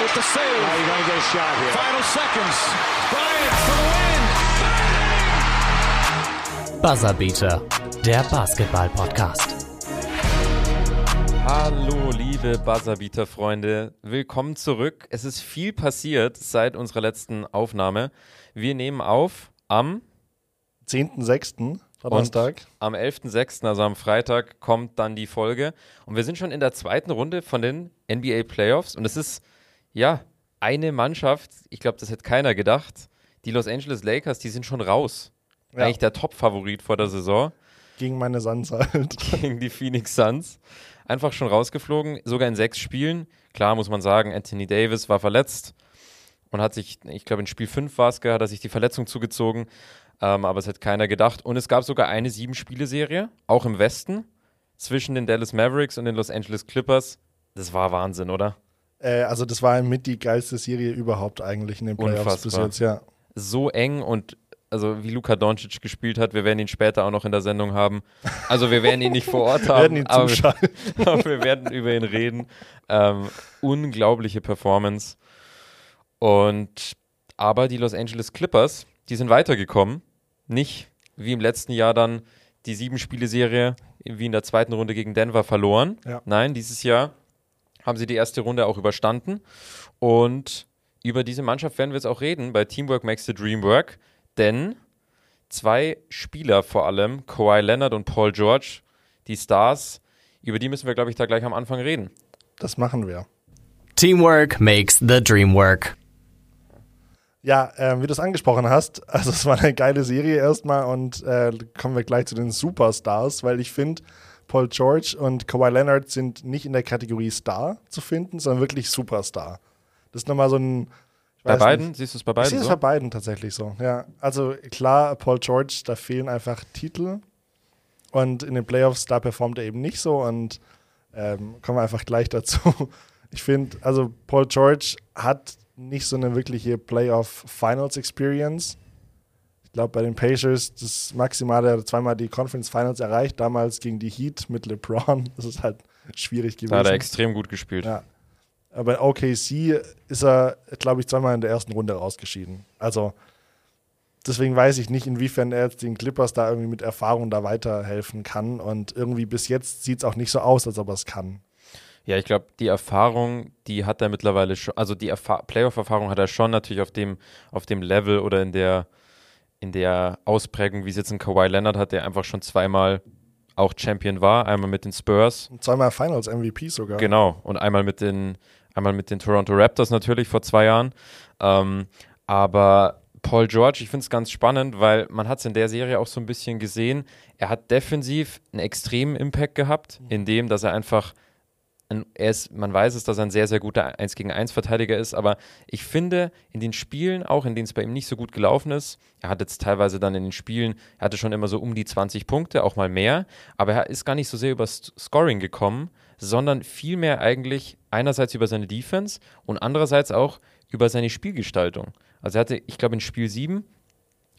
with the save. Now you're going to get a shot here. Final seconds. Bryant for the win. Buzzerbeater, der Basketball-Podcast. Hallo, liebe Buzzerbeater-Freunde. Willkommen zurück. Es ist viel passiert seit unserer letzten Aufnahme. Wir nehmen auf am 10.06. Donnerstag. Und am 11.06., also am Freitag, kommt dann die Folge. Und wir sind schon in der zweiten Runde von den NBA Playoffs. Und es ist, ja, eine Mannschaft, ich glaube, das hätte keiner gedacht. Die Los Angeles Lakers, die sind schon raus. Ja. Eigentlich der Top-Favorit vor der Saison. Gegen meine Suns halt. Gegen die Phoenix Suns. Einfach schon rausgeflogen, sogar in sechs Spielen. Klar muss man sagen, Anthony Davis war verletzt und hat sich, ich glaube in Spiel 5 war es, hat er sich die Verletzung zugezogen. Ähm, aber es hat keiner gedacht. Und es gab sogar eine Sieben-Spiele-Serie, auch im Westen, zwischen den Dallas Mavericks und den Los Angeles Clippers. Das war Wahnsinn, oder? Äh, also, das war mit die geilste Serie überhaupt eigentlich in den Playoffs Unfassbar. bis jetzt, ja. So eng und also wie Luka Doncic gespielt hat, wir werden ihn später auch noch in der Sendung haben. Also wir werden ihn nicht vor Ort Wir haben, werden ihn aber, zuschalten. aber wir werden über ihn reden. Ähm, unglaubliche Performance. Und aber die Los Angeles Clippers, die sind weitergekommen. Nicht wie im letzten Jahr dann die Sieben-Spiele-Serie wie in der zweiten Runde gegen Denver verloren. Ja. Nein, dieses Jahr haben sie die erste Runde auch überstanden. Und über diese Mannschaft werden wir jetzt auch reden bei Teamwork Makes the Dream Work. Denn zwei Spieler vor allem, Kawhi Leonard und Paul George, die Stars, über die müssen wir, glaube ich, da gleich am Anfang reden. Das machen wir. Teamwork makes the dream work. Ja, ähm, wie du es angesprochen hast, also es war eine geile Serie erstmal und äh, kommen wir gleich zu den Superstars, weil ich finde, Paul George und Kawhi Leonard sind nicht in der Kategorie Star zu finden, sondern wirklich Superstar. Das ist nochmal so ein. ich Bei beiden? nicht, Siehst du es bei Ich beiden sehe es so? bei beiden tatsächlich so, ja. Also klar, Paul George, da fehlen einfach Titel. Und in den Playoffs, da performt er eben nicht so. Und ähm, kommen wir einfach gleich dazu. Ich finde, also Paul George hat nicht so eine wirkliche Playoff-Finals-Experience. Ich glaube, bei den Pacers, das Maximale, er hat zweimal die Conference Finals erreicht, damals gegen die Heat mit LeBron. Das ist halt schwierig gewesen. Da hat er extrem gut gespielt. Ja. Aber in OKC ist er, glaube ich, zweimal in der ersten Runde rausgeschieden. Also deswegen weiß ich nicht, inwiefern er jetzt den Clippers da irgendwie mit Erfahrung da weiterhelfen kann. Und irgendwie bis jetzt sieht es auch nicht so aus, als ob er es kann. Ja, ich glaube, die Erfahrung, die hat er mittlerweile schon, also die Erfa Playoff-Erfahrung hat er schon natürlich auf dem, auf dem Level oder in der, in der Ausprägung, wie es jetzt ein Kawhi Leonard hat, der einfach schon zweimal auch Champion war, einmal mit den Spurs Und zweimal Finals MVP sogar. Genau, und einmal mit den, einmal mit den Toronto Raptors natürlich vor zwei Jahren. Ähm, aber Paul George, ich finde es ganz spannend, weil man hat es in der Serie auch so ein bisschen gesehen. Er hat defensiv einen extremen Impact gehabt, indem, dass er einfach ein, er ist, man weiß es, dass er ein sehr, sehr guter 1 gegen 1 Verteidiger ist, aber ich finde, in den Spielen, auch in denen es bei ihm nicht so gut gelaufen ist, er hat jetzt teilweise dann in den Spielen, er hatte schon immer so um die 20 Punkte, auch mal mehr, aber er ist gar nicht so sehr über Scoring gekommen, sondern vielmehr eigentlich einerseits über seine Defense und andererseits auch über seine Spielgestaltung. Also er hatte, ich glaube, in Spiel 7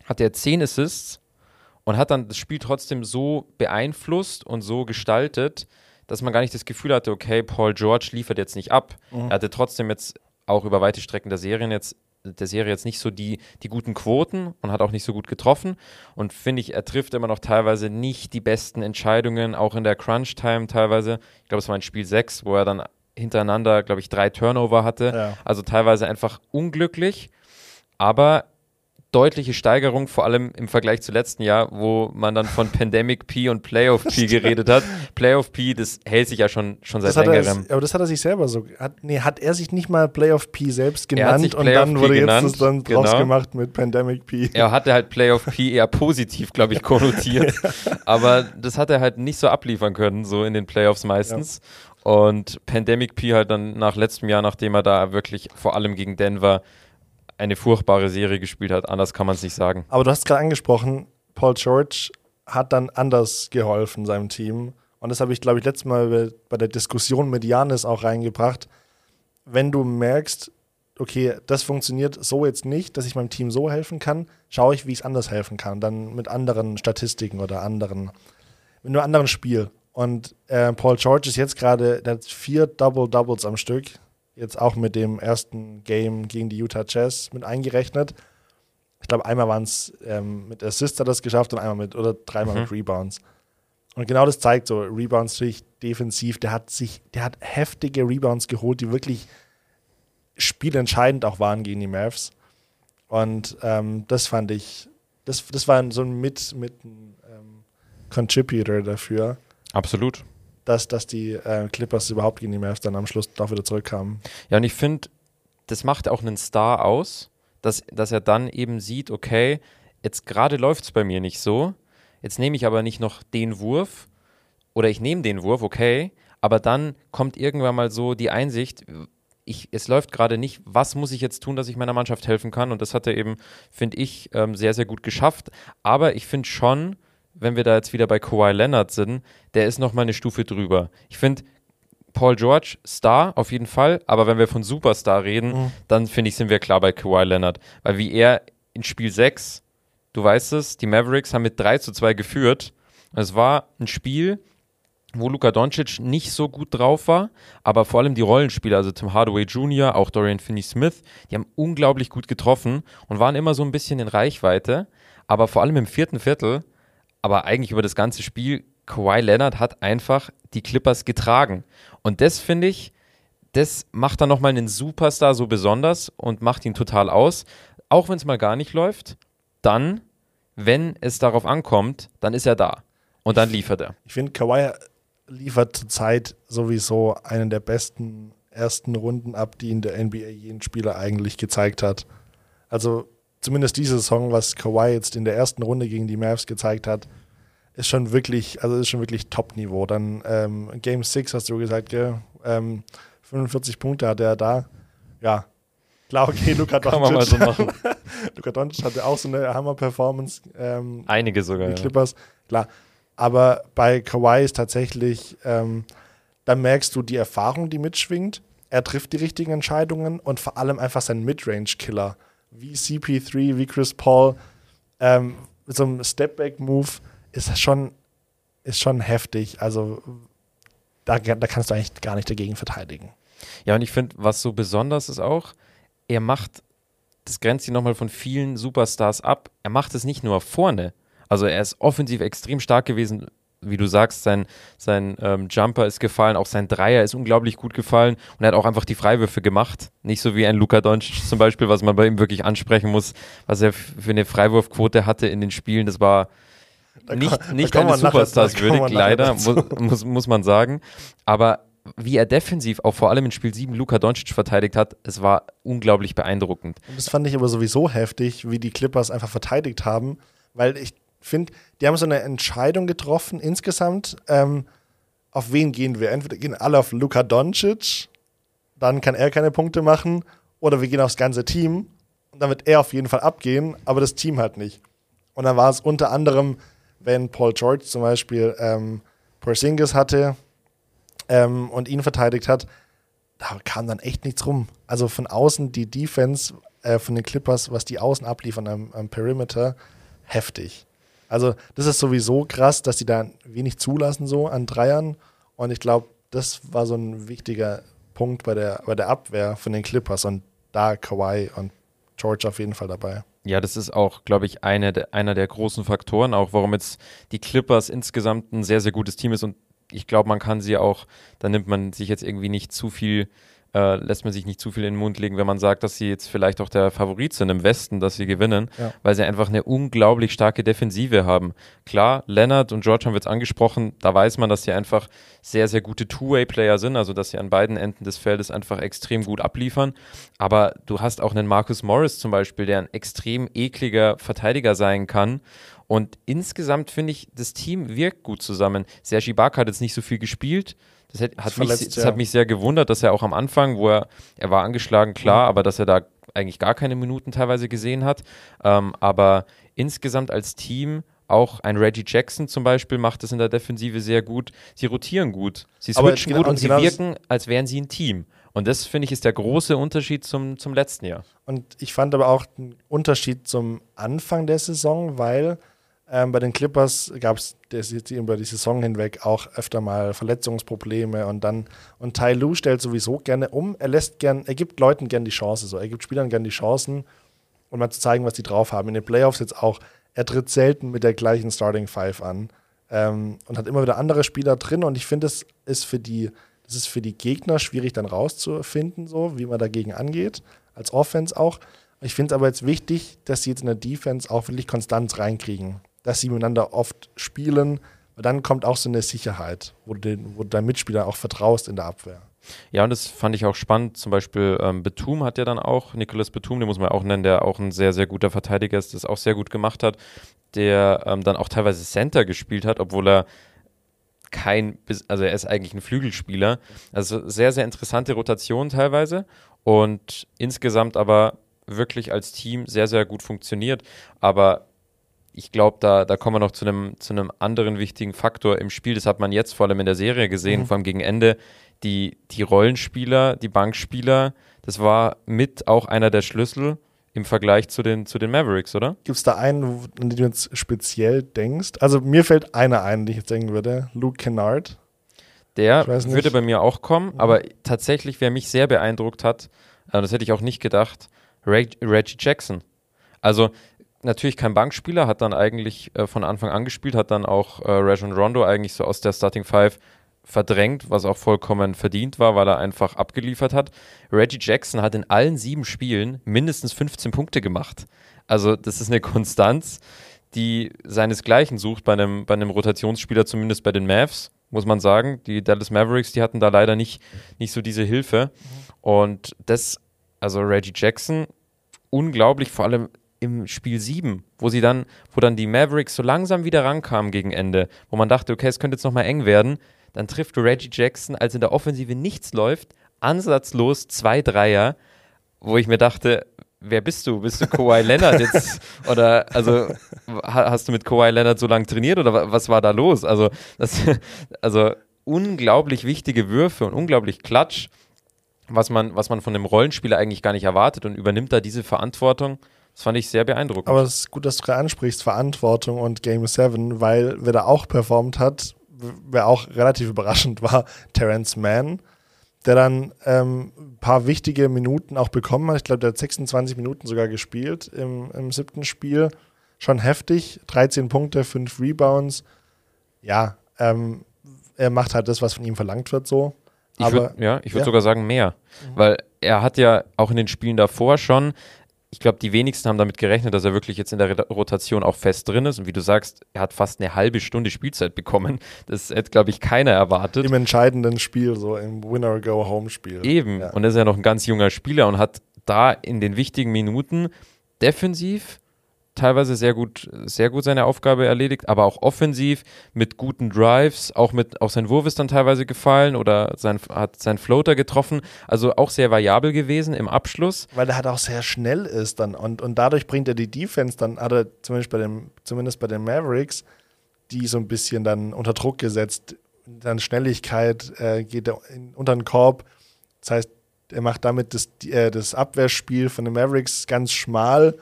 hatte er 10 Assists und hat dann das Spiel trotzdem so beeinflusst und so gestaltet, dass man gar nicht das Gefühl hatte, okay, Paul George liefert jetzt nicht ab. Er hatte trotzdem jetzt auch über weite Strecken der Serien jetzt der Serie jetzt nicht so die, die guten Quoten und hat auch nicht so gut getroffen. Und finde ich, er trifft immer noch teilweise nicht die besten Entscheidungen, auch in der Crunch-Time teilweise. Ich glaube, es war in Spiel 6, wo er dann hintereinander, glaube ich, drei Turnover hatte. Ja. Also teilweise einfach unglücklich, aber deutliche Steigerung, vor allem im Vergleich zu letzten Jahr, wo man dann von Pandemic P und Playoff P geredet hat. Playoff P, das hält sich ja schon, schon seit hat er, längerem. aber das hat er sich selber so. Hat, nee, hat er sich nicht mal Playoff P selbst genannt und dann P wurde genannt, jetzt das dann genau. draus gemacht mit Pandemic P. Er hatte halt Playoff P eher positiv, glaube ich, konnotiert. Aber das hat er halt nicht so abliefern können, so in den Playoffs meistens. Und Pandemic P halt dann nach letztem Jahr, nachdem er da wirklich vor allem gegen Denver eine furchtbare Serie gespielt hat. Anders kann man es nicht sagen. Aber du hast gerade angesprochen, Paul George hat dann anders geholfen seinem Team. Und das habe ich, glaube ich, letztes Mal bei- der Diskussion mit Janis auch reingebracht. Wenn du merkst, okay, das funktioniert so jetzt nicht, dass ich meinem Team so helfen kann, schaue ich, wie ich es anders helfen kann. Dann mit anderen Statistiken oder anderen, mit einem anderen Spiel. Und äh, Paul George ist jetzt gerade, der hat vier Double-Doubles am Stück. Jetzt auch mit dem ersten Game gegen die Utah Jazz mit eingerechnet. Ich glaube, einmal waren es ähm, mit Assist hat er das geschafft und einmal mit oder dreimal Mhm. mit Rebounds. Und genau das zeigt so, Rebounds natürlich defensiv, der hat sich, der hat heftige Rebounds geholt, die wirklich spielentscheidend auch waren gegen die Mavs. Und ähm, das fand ich, das, das war so ein mit, mit ähm, Contributor dafür, Absolut. Dass, dass die äh, Clippers überhaupt gegen die Mavs dann am Schluss doch wieder zurückkamen. Ja, und ich finde, das macht auch einen Star aus, dass, dass er dann eben sieht, okay, jetzt gerade läuft es bei mir nicht so, jetzt nehme ich aber nicht noch den Wurf oder ich nehme den Wurf, okay, aber dann kommt irgendwann mal so die Einsicht, ich, es läuft gerade nicht, was muss ich jetzt tun, dass ich meiner Mannschaft helfen kann und das hat er eben, finde ich, ähm, sehr, sehr gut geschafft, aber ich finde schon, wenn wir da jetzt wieder bei Kawhi Leonard sind, der ist noch mal eine Stufe drüber. Ich finde, Paul George, Star auf jeden Fall, aber wenn wir von Superstar reden, dann finde ich, sind wir klar bei Kawhi Leonard. Weil wie er in Spiel 6, du weißt es, die Mavericks haben mit 3 zu 2 geführt. Es war ein Spiel, wo Luka Doncic nicht so gut drauf war, aber vor allem die Rollenspieler, also Tim Hardaway Jr., auch Dorian Finney-Smith, die haben unglaublich gut getroffen und waren immer so ein bisschen in Reichweite, aber vor allem im vierten Viertel, aber eigentlich über das ganze Spiel, Kawhi Leonard hat einfach die Clippers getragen. Und das finde ich, das macht dann nochmal einen Superstar so besonders und macht ihn total aus. Auch wenn es mal gar nicht läuft, dann, wenn es darauf ankommt, dann ist er da. Und dann liefert er. Ich finde, Kawhi liefert zurzeit sowieso einen der besten ersten Runden ab, die in der NBA jeden Spieler eigentlich gezeigt hat. Also zumindest diese Saison, was Kawhi jetzt in der ersten Runde gegen die Mavs gezeigt hat, ist schon wirklich, also ist schon wirklich Top-Niveau. Dann ähm, Game 6 hast du gesagt, gell? Ähm, 45 Punkte hatte er da. Ja, klar, okay, Luka Kann man mal so Doncic. machen. Luka Doncic hatte auch so eine Hammer-Performance. Ähm, Einige sogar. die Ja. Clippers, klar. Aber bei Kawhi ist tatsächlich, ähm, da merkst du die Erfahrung, die mitschwingt. Er trifft die richtigen Entscheidungen und vor allem einfach sein Midrange-Killer. Wie CP3, wie Chris Paul. Ähm, mit so einem Stepback-Move ist schon, ist schon heftig. Also da, da kannst du eigentlich gar nicht dagegen verteidigen. Ja, und ich finde, was so besonders ist auch, er macht, das grenzt ihn nochmal von vielen Superstars ab, er macht es nicht nur vorne. Also er ist offensiv extrem stark gewesen, wie du sagst, sein, sein ähm, Jumper ist gefallen, auch sein Dreier ist unglaublich gut gefallen und er hat auch einfach die Freiwürfe gemacht. Nicht so wie ein Luka Doncic zum Beispiel, was man bei ihm wirklich ansprechen muss, was er für eine Freiwurfquote hatte in den Spielen, das war Da nicht, komm- nicht nachher- Superstars würdig, leider, muss, muss, muss man sagen. Aber wie er defensiv, auch vor allem in Spiel 7, Luka Doncic verteidigt hat, es war unglaublich beeindruckend. Und das fand ich aber sowieso heftig, wie die Clippers einfach verteidigt haben, weil ich finde, die haben so eine Entscheidung getroffen insgesamt, ähm, auf wen gehen wir? Entweder gehen alle auf Luka Doncic, dann kann er keine Punkte machen, oder wir gehen aufs ganze Team und dann wird er auf jeden Fall abgehen, aber das Team halt nicht. Und dann war es unter anderem, wenn Paul George zum Beispiel ähm, Porzingis hatte ähm, und ihn verteidigt hat, da kam dann echt nichts rum. Also von außen die Defense äh, von den Clippers, was die außen abliefern am, am Perimeter, heftig. Also das ist sowieso krass, dass die da wenig zulassen so an Dreiern. Und ich glaube, das war so ein wichtiger Punkt bei der, bei der Abwehr von den Clippers. Und da Kawhi und George auf jeden Fall dabei. Ja, das ist auch, glaube ich, eine, einer der großen Faktoren, auch warum jetzt die Clippers insgesamt ein sehr, sehr gutes Team ist und ich glaube, man kann sie auch, da nimmt man sich jetzt irgendwie nicht zu viel, äh, lässt man sich nicht zu viel in den Mund legen, wenn man sagt, dass sie jetzt vielleicht auch der Favorit sind im Westen, dass sie gewinnen, Ja. weil sie einfach eine unglaublich starke Defensive haben. Klar, Leonard und George haben wir jetzt angesprochen, da weiß man, dass sie einfach sehr, sehr gute Two-Way-Player sind, also dass sie an beiden Enden des Feldes einfach extrem gut abliefern. Aber du hast auch einen Marcus Morris zum Beispiel, der ein extrem ekliger Verteidiger sein kann. Und insgesamt finde ich, das Team wirkt gut zusammen. Sergi Ibaka hat jetzt nicht so viel gespielt. Das hat, hat, mich, verletzt, das ja. hat mich sehr gewundert, dass er auch am Anfang, wo er, er war angeschlagen, klar, aber dass er da eigentlich gar keine Minuten teilweise gesehen hat. Ähm, aber insgesamt als Team, auch ein Reggie Jackson zum Beispiel macht es in der Defensive sehr gut. Sie rotieren gut, sie switchen genau- gut und und sie genau wirken, als wären sie ein Team. Und das, finde ich, ist der große Unterschied zum, zum letzten Jahr. Und ich fand aber auch einen Unterschied zum Anfang der Saison, weil Ähm, bei den Clippers gab es über die Saison hinweg auch öfter mal Verletzungsprobleme und dann und Tai Lu stellt sowieso gerne um. Er lässt gern, er gibt Leuten gern die Chance, so er gibt Spielern gern die Chancen, um mal zu zeigen, was die drauf haben. In den Playoffs jetzt auch. Er tritt selten mit der gleichen Starting Five an ähm, und hat immer wieder andere Spieler drin und ich finde, es ist für die das ist für die Gegner schwierig dann rauszufinden, so wie man dagegen angeht, als Offense auch. Ich finde es aber jetzt wichtig, dass sie jetzt in der Defense auch wirklich Konstanz reinkriegen dass sie miteinander oft spielen. Und dann kommt auch so eine Sicherheit, wo du, den, wo du deinem Mitspieler auch vertraust in der Abwehr. Ja, und das fand ich auch spannend. Zum Beispiel ähm, Betum hat ja dann auch, Nicolas Betum, den muss man auch nennen, der auch ein sehr, sehr guter Verteidiger ist, das auch sehr gut gemacht hat, der ähm, dann auch teilweise Center gespielt hat, obwohl er kein, also er ist eigentlich ein Flügelspieler. Also sehr, sehr interessante Rotation teilweise und insgesamt aber wirklich als Team sehr, sehr gut funktioniert. Aber ich glaube, da, da kommen wir noch zu einem zu anderen wichtigen Faktor im Spiel. Das hat man jetzt vor allem in der Serie gesehen, mhm. vor allem gegen Ende. Die, die Rollenspieler, die Bankspieler, das war mit auch einer der Schlüssel im Vergleich zu den, zu den Mavericks, oder? Gibt es da einen, an den du jetzt speziell denkst? Also mir fällt einer ein, den ich jetzt denken würde. Luke Kennard. Der würde bei mir auch kommen, mhm. aber tatsächlich, wer mich sehr beeindruckt hat, äh, das hätte ich auch nicht gedacht, Reg Reggie Jackson. Also natürlich kein Bankspieler, hat dann eigentlich äh, von Anfang an gespielt, hat dann auch äh, Rajon Rondo eigentlich so aus der Starting Five verdrängt, was auch vollkommen verdient war, weil er einfach abgeliefert hat. Reggie Jackson hat in allen sieben Spielen mindestens 15 Punkte gemacht. Also das ist eine Konstanz, die seinesgleichen sucht bei einem, bei einem Rotationsspieler, zumindest bei den Mavs, muss man sagen. Die Dallas Mavericks, die hatten da leider nicht, nicht so diese Hilfe. Und das, also Reggie Jackson, unglaublich, vor allem im Spiel 7, wo sie dann, wo dann die Mavericks so langsam wieder rankamen gegen Ende, wo man dachte, okay, es könnte jetzt nochmal eng werden, dann trifft Reggie Jackson, als in der Offensive nichts läuft, ansatzlos zwei Dreier, wo ich mir dachte, wer bist du? Bist du Kawhi Leonard jetzt? Oder also hast du mit Kawhi Leonard so lange trainiert oder was war da los? Also, das, also unglaublich wichtige Würfe und unglaublich Klatsch, was man, was man von dem Rollenspieler eigentlich gar nicht erwartet und übernimmt da diese Verantwortung. Das fand ich sehr beeindruckend. Aber es ist gut, dass du gerade ansprichst, Verantwortung und Game 7, weil wer da auch performt hat, wer auch relativ überraschend war, Terence Mann, der dann ähm, ein paar wichtige Minuten auch bekommen hat. Ich glaube, der hat 26 Minuten sogar gespielt im, im siebten Spiel. Schon heftig. 13 Punkte, 5 Rebounds. Ja, ähm, er macht halt das, was von ihm verlangt wird, so. Ich würd, ja, ich würde ja. sogar sagen mehr. Mhm. Weil er hat ja auch in den Spielen davor schon ich glaube, die wenigsten haben damit gerechnet, dass er wirklich jetzt in der Rotation auch fest drin ist. Und wie du sagst, er hat fast eine halbe Stunde Spielzeit bekommen. Das hätte, glaube ich, keiner erwartet. Im entscheidenden Spiel, so im Winner-Go-Home-Spiel. Eben. Ja. Und er ist ja noch ein ganz junger Spieler und hat da in den wichtigen Minuten defensiv teilweise sehr gut, sehr gut seine Aufgabe erledigt, aber auch offensiv mit guten Drives, auch mit, auch sein Wurf ist dann teilweise gefallen oder sein, hat sein Floater getroffen, also auch sehr variabel gewesen im Abschluss. Weil er halt auch sehr schnell ist dann und, und dadurch bringt er die Defense, dann hat er zumindest bei, dem, zumindest bei den Mavericks, die so ein bisschen dann unter Druck gesetzt, dann Schnelligkeit äh, geht er in, unter den Korb, das heißt, er macht damit das, äh, das Abwehrspiel von den Mavericks ganz schmal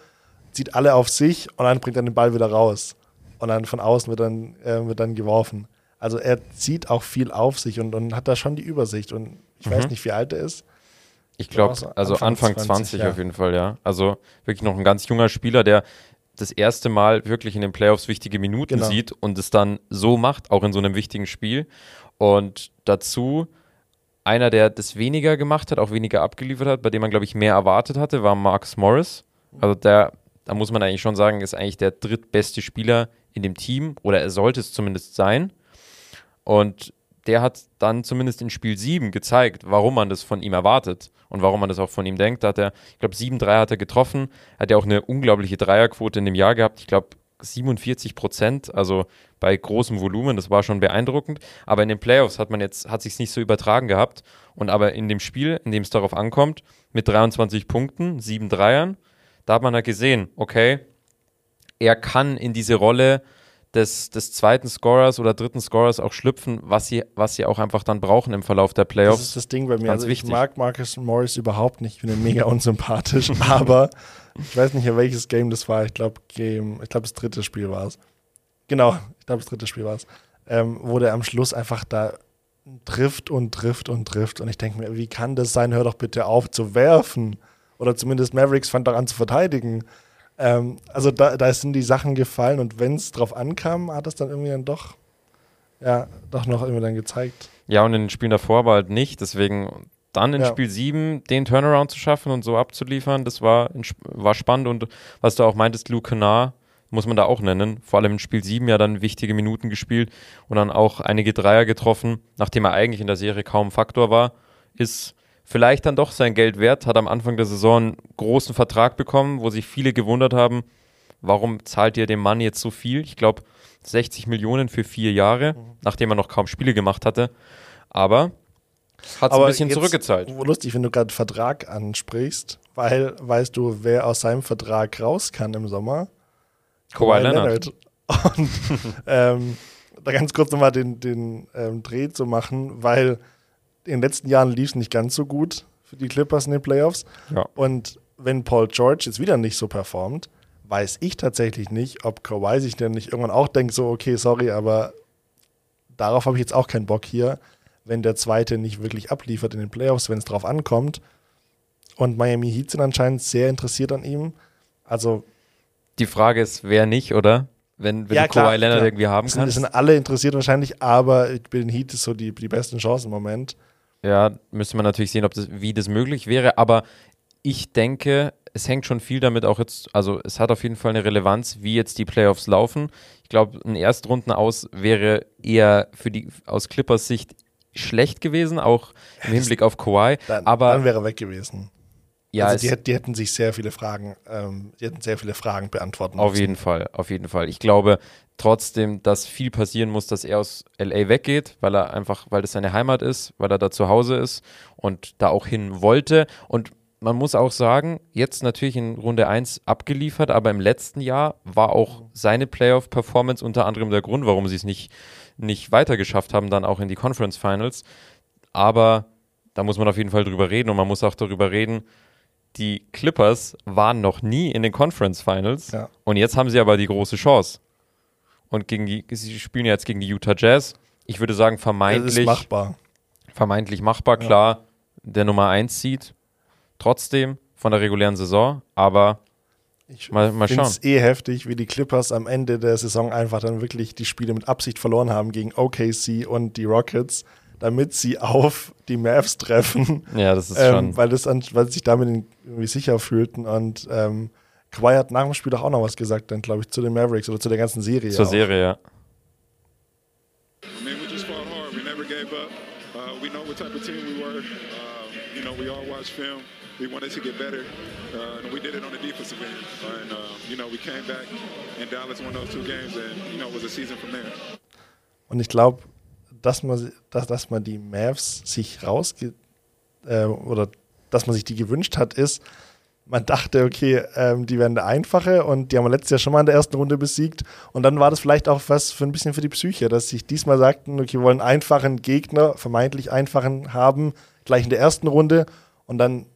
zieht alle auf sich und dann bringt er den Ball wieder raus. Und dann von außen wird dann, äh, wird dann geworfen. Also er zieht auch viel auf sich und, und hat da schon die Übersicht. Und ich mhm. weiß nicht, wie alt er ist. Ich glaube, also Anfang, Anfang 20, 20 ja. auf jeden Fall, ja. Also wirklich noch ein ganz junger Spieler, der das erste Mal wirklich in den Playoffs wichtige Minuten genau. sieht und es dann so macht, auch in so einem wichtigen Spiel. Und dazu einer, der das weniger gemacht hat, auch weniger abgeliefert hat, bei dem man, glaube ich, mehr erwartet hatte, war Marcus Morris. Also der da muss man eigentlich schon sagen, ist eigentlich der drittbeste Spieler in dem Team oder er sollte es zumindest sein. Und der hat dann zumindest in Spiel 7 gezeigt, warum man das von ihm erwartet und warum man das auch von ihm denkt. Da hat er, ich glaube, 7-3 hat er getroffen, hat ja auch eine unglaubliche Dreierquote in dem Jahr gehabt. Ich glaube, 47 Prozent, also bei großem Volumen, das war schon beeindruckend. Aber in den Playoffs hat man jetzt, hat sich nicht so übertragen gehabt. Und aber in dem Spiel, in dem es darauf ankommt, mit 23 Punkten, 7 Dreiern, da hat man halt gesehen, okay, er kann in diese Rolle des, des zweiten Scorers oder dritten Scorers auch schlüpfen, was sie, was sie auch einfach dann brauchen im Verlauf der Playoffs. Das ist das Ding bei mir. Ganz also ich mag Marcus Morris überhaupt nicht. Ich finde ihn mega unsympathisch. aber ich weiß nicht, welches Game das war. Ich glaube, Game, ich glaube, das dritte Spiel war es. genau, ich glaube, das dritte Spiel war es, ähm, wo der am Schluss einfach da trifft und trifft und trifft. Und ich denke mir, wie kann das sein? Hör doch bitte auf zu werfen. Oder zumindest Mavericks fand doch an zu verteidigen. Ähm, also da, da sind die Sachen gefallen und wenn es drauf ankam, hat es dann irgendwie dann doch, ja, doch noch irgendwie dann gezeigt. Ja, und in den Spielen davor war halt nicht. Deswegen dann in Ja. Spiel 7 den Turnaround zu schaffen und so abzuliefern, das war, war spannend. Und was du auch meintest, Luke Kennard, muss man da auch nennen. Vor allem in Spiel 7 ja dann wichtige Minuten gespielt und dann auch einige Dreier getroffen, nachdem er eigentlich in der Serie kaum Faktor war, ist vielleicht dann doch sein Geld wert, hat am Anfang der Saison einen großen Vertrag bekommen, wo sich viele gewundert haben, warum zahlt ihr dem Mann jetzt so viel? Ich glaube 60 Millionen für vier Jahre, nachdem er noch kaum Spiele gemacht hatte. Aber hat es ein bisschen jetzt, zurückgezahlt. Lustig, wenn du gerade Vertrag ansprichst, weil weißt du, wer aus seinem Vertrag raus kann im Sommer? Kawhi Leonard. Und ähm, da ganz kurz nochmal den, den ähm, Dreh zu machen, weil in den letzten Jahren lief es nicht ganz so gut für die Clippers in den Playoffs. Ja. Und wenn Paul George jetzt wieder nicht so performt, weiß ich tatsächlich nicht, ob Kawhi sich denn nicht irgendwann auch denkt, so, okay, sorry, aber darauf habe ich jetzt auch keinen Bock hier, wenn der Zweite nicht wirklich abliefert in den Playoffs, wenn es drauf ankommt. Und Miami Heat sind anscheinend sehr interessiert an ihm. Also, Die Frage ist, wer nicht, oder? Wenn, wenn ja, klar, Kawhi Leonard klar. irgendwie haben es sind, kannst. sind alle interessiert wahrscheinlich, aber bei den Heat ist so die, die besten Chancen im Moment. Ja, müsste man natürlich sehen, ob das, wie das möglich wäre. Aber ich denke, es hängt schon viel damit auch jetzt, also es hat auf jeden Fall eine Relevanz, wie jetzt die Playoffs laufen. Ich glaube, ein Erstrunden aus wäre eher für die aus Clippers Sicht schlecht gewesen, auch im Hinblick auf Kawhi. Dann, aber dann wäre er weg gewesen. ja, also die, die hätten sich sehr viele Fragen, ähm, die hätten sehr viele Fragen beantworten Auf müssen. jeden Fall, auf jeden Fall. Ich glaube trotzdem, dass viel passieren muss, dass er aus LA weggeht, weil er einfach, weil das seine Heimat ist, weil er da zu Hause ist und da auch hin wollte. Und man muss auch sagen, jetzt natürlich in Runde 1 abgeliefert, aber im letzten Jahr war auch seine Playoff-Performance unter anderem der Grund, warum sie es nicht, nicht weitergeschafft haben, dann auch in die Conference Finals. Aber da muss man auf jeden Fall drüber reden und man muss auch darüber reden, die Clippers waren noch nie in den Conference Finals Ja. und jetzt haben sie aber die große Chance. Und gegen die, sie spielen ja jetzt gegen die Utah Jazz. Ich würde sagen, Das ist vermeintlich, machbar. vermeintlich machbar, klar, der Nummer 1 Seed. Trotzdem von der regulären Saison, aber Ich mal, mal finde schauen. es eh heftig, wie die Clippers am Ende der Saison einfach dann wirklich die Spiele mit Absicht verloren haben gegen OKC und die Rockets, damit sie auf die Mavs treffen, Ja, das ist ähm, schon. weil, das an, weil sie sich damit irgendwie sicher fühlten. Und ähm, Kawhi hat nach dem Spiel doch auch noch was gesagt, dann glaube ich, zu den Mavericks oder zu der ganzen Serie. Zur auch. Serie, ja. We just fought hard. We never gave up. Uh, we know what type of team we were. You know, we all watched film. We wanted to get better, uh, and we did it on the defensive end. And, um, you know, we came back, and Dallas won those two games, and, you know, it was a season from there. Und ich glaube, dass man, dass, dass man die Mavs sich rausge äh, oder dass man sich die gewünscht hat, ist, man dachte, okay, ähm, die werden der einfache und die haben wir letztes Jahr schon mal in der ersten Runde besiegt. Und dann war das vielleicht auch was für ein bisschen für die Psyche, dass sich diesmal sagten, okay, wir wollen einfachen Gegner, vermeintlich einfachen haben, gleich in der ersten Runde und dann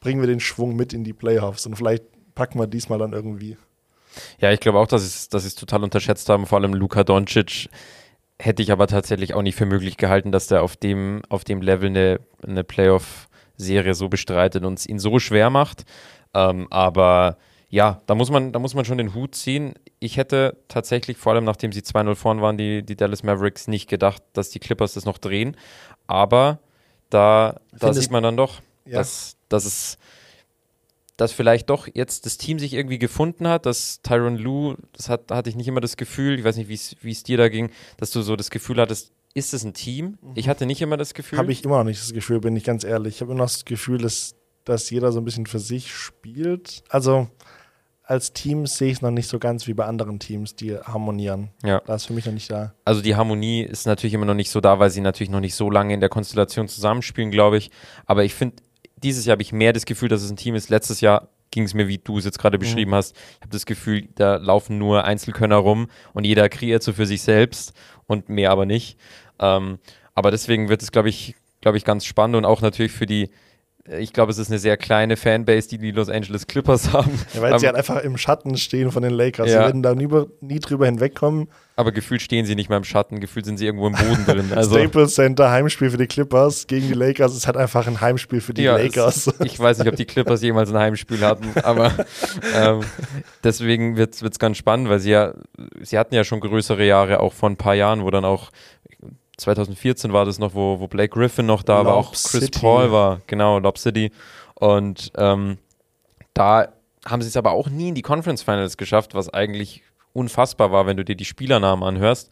bringen wir den Schwung mit in die Playoffs und vielleicht packen wir diesmal dann irgendwie. Ja, ich glaube auch, dass sie dass es total unterschätzt haben. Vor allem Luka Doncic hätte ich aber tatsächlich auch nicht für möglich gehalten, dass der auf dem, auf dem Level eine, eine Playoff-Serie so bestreitet und es ihn so schwer macht. Ähm, aber ja, da muss, man, da muss man schon den Hut ziehen. Ich hätte tatsächlich, vor allem nachdem sie 2-0 vorn waren, die, die Dallas Mavericks, nicht gedacht, dass die Clippers das noch drehen. Aber da, da sieht man dann doch, Ja. dass, dass es dass vielleicht doch jetzt das Team sich irgendwie gefunden hat, dass Tyron Lue, das hat, hatte ich nicht immer das Gefühl, ich weiß nicht, wie es- wie es dir da ging, dass du so das Gefühl hattest, ist es ein Team? Ich hatte nicht immer das Gefühl. Habe ich immer noch nicht das Gefühl, bin ich ganz ehrlich. Ich habe immer noch das Gefühl, dass, dass jeder so ein bisschen für sich spielt. Also als Team sehe ich es noch nicht so ganz wie bei anderen Teams, die harmonieren. Ja. Da ist für mich noch nicht da. Also die Harmonie ist natürlich immer noch nicht so da, weil sie natürlich noch nicht so lange in der Konstellation zusammenspielen, glaube ich. Aber ich finde, dieses Jahr habe ich mehr das Gefühl, dass es ein Team ist. Letztes Jahr ging es mir, wie du es jetzt gerade beschrieben hast. Ich habe das Gefühl, da laufen nur Einzelkönner rum und jeder kreiert so für sich selbst und mehr aber nicht. Ähm, aber deswegen wird es, glaube ich, glaube ich, ganz spannend und auch natürlich für die ich glaube, es ist eine sehr kleine Fanbase, die die Los Angeles Clippers haben. Ja, weil sie halt einfach im Schatten stehen von den Lakers. Ja. Sie werden da nie, nie drüber hinwegkommen. aber gefühlt stehen sie nicht mehr im Schatten, gefühlt sind sie irgendwo im Boden drin. Also, Staples Center, Heimspiel für die Clippers gegen die Lakers. ist halt einfach ein Heimspiel für die ja, Lakers. Es, ich weiß nicht, ob die Clippers jemals ein Heimspiel hatten, aber ähm, deswegen wird es ganz spannend, weil sie ja, sie hatten ja schon größere Jahre, auch vor ein paar Jahren, wo dann auch 2014 war das noch, wo, wo Blake Griffin noch da war, auch Lob Chris City. Paul war, genau, Lob City. Und ähm, da haben sie es aber auch nie in die Conference Finals geschafft, was eigentlich unfassbar war, wenn du dir die Spielernamen anhörst.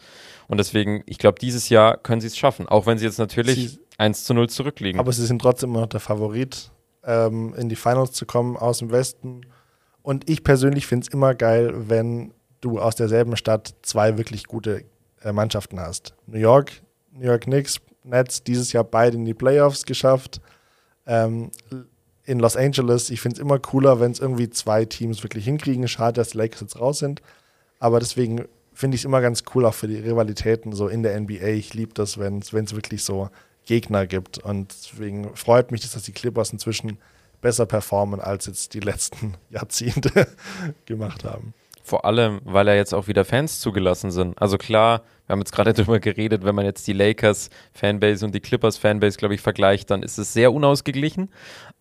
Und deswegen, ich glaube, dieses Jahr können sie es schaffen, auch wenn sie jetzt natürlich Sie- 1 zu 0 zurückliegen. Aber sie sind trotzdem immer noch der Favorit, ähm, in die Finals zu kommen aus dem Westen. Und ich persönlich finde es immer geil, wenn du aus derselben Stadt zwei wirklich gute äh, Mannschaften hast. New York, New York Knicks, Nets dieses Jahr beide in die Playoffs geschafft. Ähm, in Los Angeles, ich finde es immer cooler, wenn es irgendwie zwei Teams wirklich hinkriegen. Schade, dass die Lakers jetzt raus sind. Aber deswegen finde ich es immer ganz cool, auch für die Rivalitäten so in der NBA. Ich liebe das, wenn es wirklich so Gegner gibt. Und deswegen freut mich, das, dass die Clippers inzwischen besser performen, als jetzt die letzten Jahrzehnte gemacht haben. Vor allem, weil ja jetzt auch wieder Fans zugelassen sind. Also klar, wir haben jetzt gerade darüber geredet, wenn man jetzt die Lakers Fanbase und die Clippers Fanbase, glaube ich, vergleicht, dann ist es sehr unausgeglichen.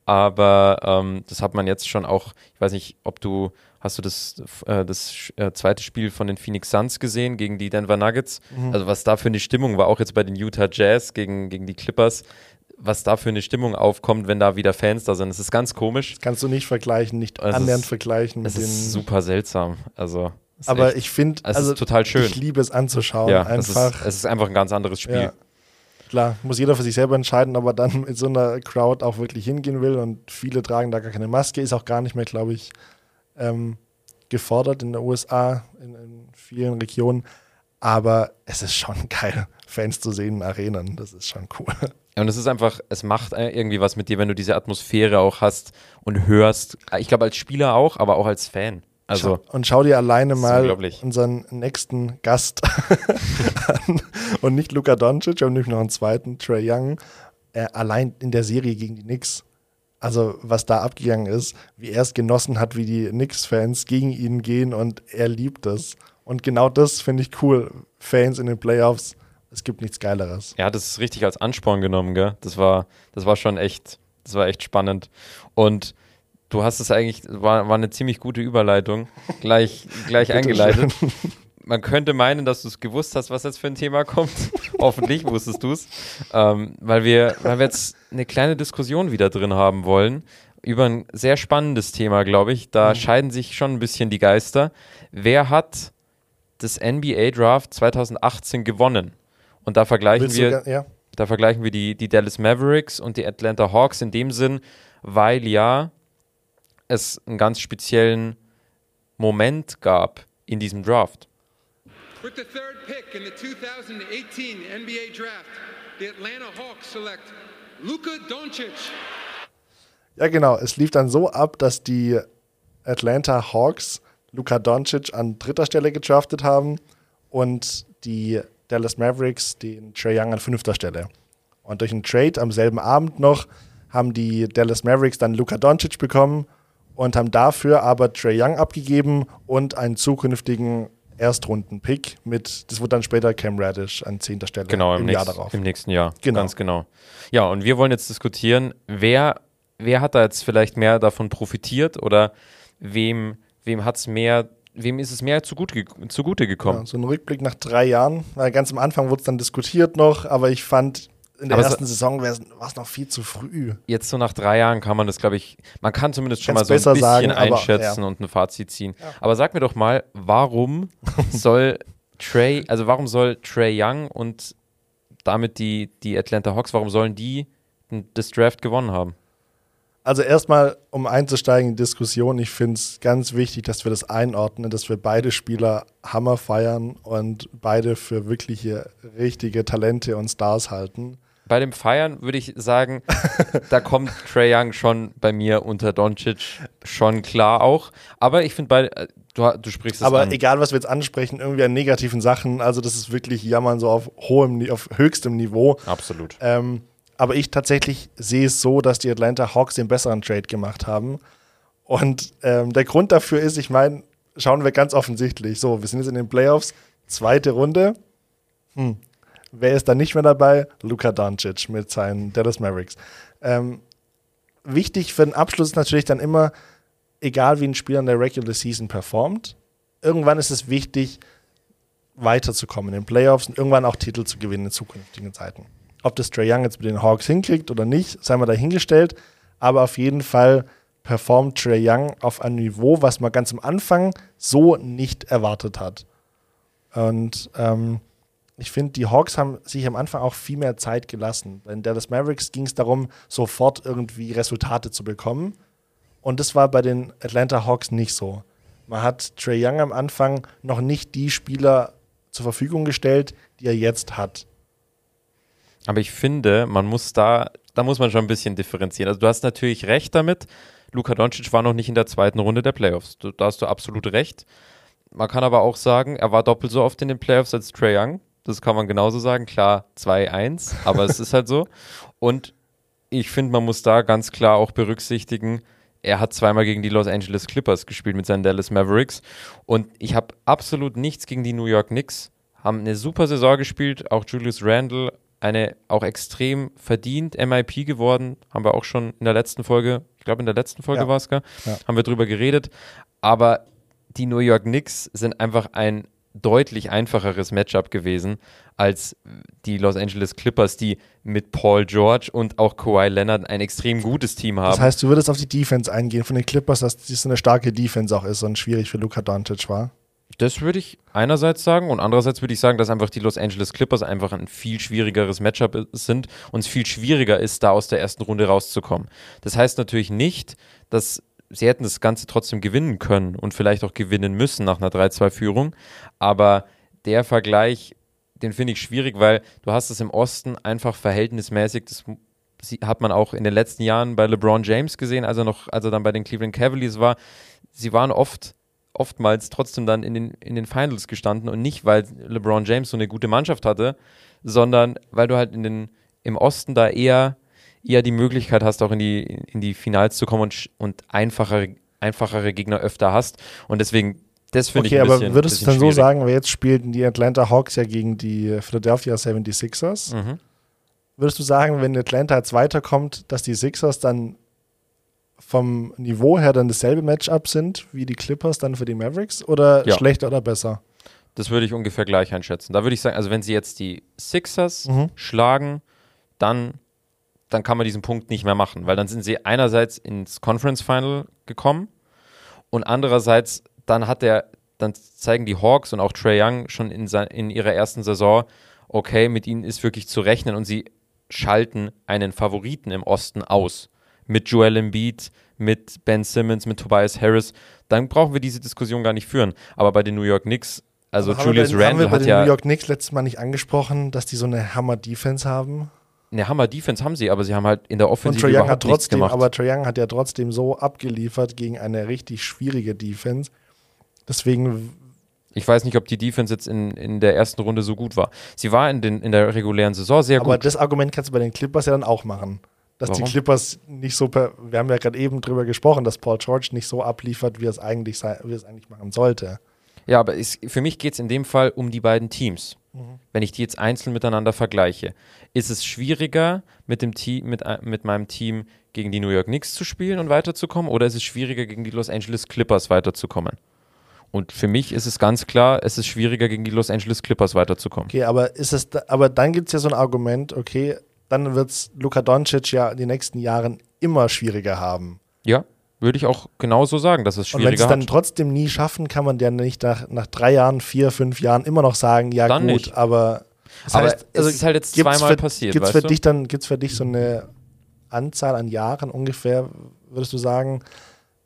Aber ähm, das hat man jetzt schon auch, ich weiß nicht, ob du, hast du das, äh, das äh, zweite Spiel von den Phoenix Suns gesehen gegen die Denver Nuggets? Also was da für eine Stimmung war, auch jetzt bei den Utah Jazz gegen, gegen die Clippers, was da für eine Stimmung aufkommt, wenn da wieder Fans da sind. Das ist ganz komisch. Kannst du nicht vergleichen, nicht Es annähernd ist- vergleichen Es den. ist super seltsam. Also, ist aber echt- ich finde, also total schön. ich liebe es anzuschauen. ja, es einfach. ist, es ist einfach ein ganz anderes Spiel. Ja. Klar, muss jeder für sich selber entscheiden, ob er dann mit so einer Crowd auch wirklich hingehen will. Und viele tragen da gar keine Maske, ist auch gar nicht mehr, glaube ich, ähm, gefordert in den USA, in, in vielen Regionen. Aber es ist schon geil, Fans zu sehen in Arenen. Das ist schon cool. Und es ist einfach, es macht irgendwie was mit dir, wenn du diese Atmosphäre auch hast und hörst. Ich glaube, als Spieler auch, aber auch als Fan. Also, und schau dir alleine mal unseren nächsten Gast an. Und nicht Luka Doncic, wir haben nämlich noch einen zweiten, Trey Young, äh, allein in der Serie gegen die Knicks. Also, was da abgegangen ist, wie er es genossen hat, wie die Knicks-Fans gegen ihn gehen und er liebt es. Und genau das finde ich cool. Fans in den Playoffs, es gibt nichts Geileres. er hat es richtig als Ansporn genommen, gell? Das war, das war schon echt, das war echt spannend. Und du hast es eigentlich, war, war eine ziemlich gute Überleitung, gleich, gleich eingeleitet. Man könnte meinen, dass du es gewusst hast, was jetzt für ein Thema kommt. Hoffentlich wusstest du es. Ähm, weil, wir, weil wir jetzt eine kleine Diskussion wieder drin haben wollen über ein sehr spannendes Thema, glaube ich. Da scheiden sich schon ein bisschen die Geister. Wer hat das NBA Draft 2018 gewonnen? Und da vergleichen Willst wir. ja? Da vergleichen wir die, die Dallas Mavericks und die Atlanta Hawks in dem Sinn, weil ja es einen ganz speziellen Moment gab in diesem Draft. With the third pick in the 2018 NBA Draft, the Atlanta Hawks select Luka Doncic. Ja, genau. Es lief dann so ab, dass die Atlanta Hawks Luka Doncic an dritter Stelle gedraftet haben und die Dallas Mavericks den Trae Young an fünfter Stelle. Und durch einen Trade am selben Abend noch haben die Dallas Mavericks dann Luka Doncic bekommen und haben dafür aber Trae Young abgegeben und einen zukünftigen Erstrunden-Pick mit, das wurde dann später Cam Radish an zehnter Stelle Genau, im, im Jahr nächst, darauf. im nächsten Jahr. Genau. Ganz genau. Ja, und wir wollen jetzt diskutieren, wer, wer hat da jetzt vielleicht mehr davon profitiert oder wem, wem hat's mehr, wem ist es mehr zugute, zugute gekommen? Ja, so ein Rückblick nach drei Jahren, ganz am Anfang wurde es dann diskutiert noch, aber ich fand, in der Aber ersten Saison war es noch viel zu früh. Jetzt so nach drei Jahren kann man das, glaube ich, man kann zumindest schon mal Kannst so ein bisschen sagen, aber, einschätzen ja. und ein Fazit ziehen. Aber sag mir doch mal, warum soll Trey, also warum soll Trey Young und damit die, die Atlanta Hawks, warum sollen die das Draft gewonnen haben? Also erstmal, um einzusteigen in die Diskussion, ich finde es ganz wichtig, dass wir das einordnen, dass wir beide Spieler Hammer feiern und beide für wirkliche, richtige Talente und Stars halten. Bei dem Feiern würde ich sagen, da kommt Trey Young schon bei mir unter Doncic schon klar auch. Aber ich finde bei, äh, du, du sprichst es Aber an. egal, was wir jetzt ansprechen, irgendwie an negativen Sachen, also das ist wirklich Jammern so auf hohem, auf höchstem Niveau. Absolut. Ähm, aber ich tatsächlich sehe es so, dass die Atlanta Hawks den besseren Trade gemacht haben. Und ähm, der Grund dafür ist, ich meine, schauen wir ganz offensichtlich. So, wir sind jetzt in den Playoffs, zweite Runde. Hm. Wer ist da nicht mehr dabei? Luka Doncic mit seinen Dallas Mavericks. Ähm, wichtig für den Abschluss ist natürlich dann immer, egal wie ein Spieler in der Regular Season performt, irgendwann ist es wichtig, weiterzukommen in den Playoffs und irgendwann auch Titel zu gewinnen in zukünftigen Zeiten. Ob das Trey Young jetzt mit den Hawks hinkriegt oder nicht, sei mal dahingestellt. Aber auf jeden Fall performt Trey Young auf einem Niveau, was man ganz am Anfang so nicht erwartet hat. Und ähm, ich finde, die Hawks haben sich am Anfang auch viel mehr Zeit gelassen. Bei den Dallas Mavericks ging es darum, sofort irgendwie Resultate zu bekommen. Und das war bei den Atlanta Hawks nicht so. Man hat Trey Young am Anfang noch nicht die Spieler zur Verfügung gestellt, die er jetzt hat. Aber ich finde, man muss da, da muss man schon ein bisschen differenzieren. Also du hast natürlich recht damit. Luka Doncic war noch nicht in der zweiten Runde der Playoffs. Da hast du absolut recht. Man kann aber auch sagen, er war doppelt so oft in den Playoffs als Trey Young. Das kann man genauso sagen. Klar, 2-1, aber es ist halt so. Und ich finde, man muss da ganz klar auch berücksichtigen, er hat zweimal gegen die Los Angeles Clippers gespielt mit seinen Dallas Mavericks. Und ich habe absolut nichts gegen die New York Knicks. Haben eine super Saison gespielt. Auch Julius Randle, eine auch extrem verdient MIP geworden. Haben wir auch schon in der letzten Folge, ich glaube in der letzten Folge Ja. war es, ja. haben wir drüber geredet. Aber die New York Knicks sind einfach ein deutlich einfacheres Matchup gewesen als die Los Angeles Clippers, die mit Paul George und auch Kawhi Leonard ein extrem gutes Team haben. Das heißt, du würdest auf die Defense eingehen von den Clippers, dass das eine starke Defense auch ist und schwierig für Luka Doncic war. Das würde ich einerseits sagen und andererseits würde ich sagen, dass einfach die Los Angeles Clippers einfach ein viel schwierigeres Matchup sind und es viel schwieriger ist, da aus der ersten Runde rauszukommen. Das heißt natürlich nicht, dass sie hätten das Ganze trotzdem gewinnen können und vielleicht auch gewinnen müssen nach einer 3-2-Führung, aber der Vergleich, den finde ich schwierig, weil du hast es im Osten einfach verhältnismäßig, das hat man auch in den letzten Jahren bei LeBron James gesehen, als er noch, als er dann bei den Cleveland Cavaliers war. Sie waren oft, oftmals trotzdem dann in den, in den Finals gestanden und nicht, weil LeBron James so eine gute Mannschaft hatte, sondern weil du halt in den, im Osten da eher, eher die Möglichkeit hast, auch in die, in die Finals zu kommen und, und einfachere, einfachere Gegner öfter hast. Und deswegen, das finde Okay, ich ein aber bisschen würdest du dann so schwierig. sagen, weil jetzt spielten die Atlanta Hawks ja gegen die Philadelphia 76ers. Mhm. Würdest du sagen, wenn Atlanta jetzt weiterkommt, dass die Sixers dann vom Niveau her dann dasselbe Matchup sind wie die Clippers dann für die Mavericks oder Ja. schlechter oder besser? Das würde ich ungefähr gleich einschätzen. Da würde ich sagen, also wenn sie jetzt die Sixers Mhm. schlagen, dann, dann kann man diesen Punkt nicht mehr machen, weil dann sind sie einerseits ins Conference Final gekommen und andererseits dann hat der, dann zeigen die Hawks und auch Trey Young schon in, in ihrer ersten Saison, okay, mit ihnen ist wirklich zu rechnen und sie schalten einen Favoriten im Osten aus. Mit Joel Embiid, mit Ben Simmons, mit Tobias Harris, dann brauchen wir diese Diskussion gar nicht führen. Aber bei den New York Knicks, also Julius haben wir, bei- haben wir Randle bei hat den ja New York Knicks letztes Mal nicht angesprochen, dass die so eine Hammer-Defense haben. Eine Hammer-Defense haben sie, aber sie haben halt in der Und Offensive Trae Young hat trotzdem, gemacht. aber Trae Young hat ja trotzdem so abgeliefert gegen eine richtig schwierige Defense. Deswegen, Ich weiß nicht, ob die Defense jetzt in, in der ersten Runde so gut war. Sie war in, den, in der regulären Saison sehr aber gut. das Argument kannst du bei den Clippers ja dann auch machen. Dass Warum? die Clippers nicht so, per, wir haben ja gerade eben drüber gesprochen, dass Paul George nicht so abliefert, wie er es eigentlich, sei, wie er es eigentlich machen sollte. Ja, aber es, für mich geht es in dem Fall um die beiden Teams. Mhm. Wenn ich die jetzt einzeln miteinander vergleiche, ist es schwieriger, mit, dem Team, mit, ein- mit meinem Team gegen die New York Knicks zu spielen und weiterzukommen, oder ist es schwieriger, gegen die Los Angeles Clippers weiterzukommen? Und für mich ist es ganz klar, es ist schwieriger, gegen die Los Angeles Clippers weiterzukommen. Okay, aber ist es, da, aber dann gibt es ja so ein Argument, okay, dann wird es Luka Doncic ja in den nächsten Jahren immer schwieriger haben. Ja, würde ich auch genauso sagen, dass es Und wenn schwieriger es dann hat. trotzdem nie schaffen, kann man ja nicht nach, nach drei Jahren, vier, fünf Jahren immer noch sagen, ja Dann gut, nicht. aber das Aber heißt, also es ist halt jetzt zweimal für, passiert, Gibt's weißt für dich dann, gibt's für dich so eine Anzahl an Jahren ungefähr, würdest du sagen,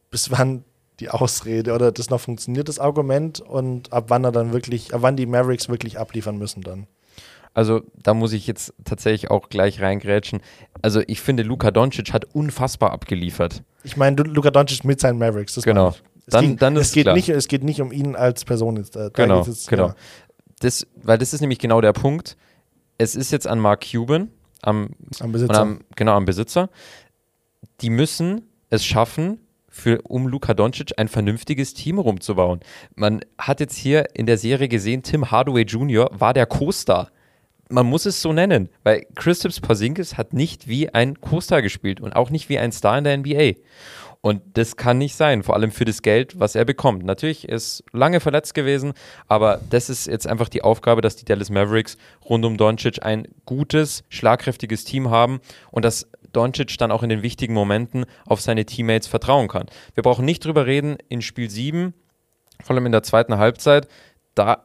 bis wann die Ausrede oder das noch funktioniert, das Argument und ab wann er dann wirklich, ab wann die Mavericks wirklich abliefern müssen dann? Also da muss ich jetzt tatsächlich auch gleich reingrätschen. Also ich finde, Luka Doncic hat unfassbar abgeliefert. Ich meine, Luka Doncic mit seinen Mavericks. Das Genau. Es Dann- ging, dann ist es geht klar. nicht, es geht nicht um ihn als Person jetzt. äh, Genau, jetzt, genau. ja. Das, weil das ist nämlich genau der Punkt. Es ist jetzt an Mark Cuban, am, Am Besitzer. am, genau am Besitzer. Die müssen es schaffen, für, um Luka Doncic ein vernünftiges Team rumzubauen. Man hat jetzt hier in der Serie gesehen, Tim Hardaway Jr. war der Co-Star. Man muss es so nennen, weil Kristaps Porzingis hat nicht wie ein Co-Star gespielt und auch nicht wie ein Star in der NBA. Und das kann nicht sein, vor allem für das Geld, was er bekommt. Natürlich ist lange verletzt gewesen, aber das ist jetzt einfach die Aufgabe, dass die Dallas Mavericks rund um Doncic ein gutes, schlagkräftiges Team haben und dass Doncic dann auch in den wichtigen Momenten auf seine Teammates vertrauen kann. Wir brauchen nicht drüber reden, in Spiel 7, vor allem in der zweiten Halbzeit, da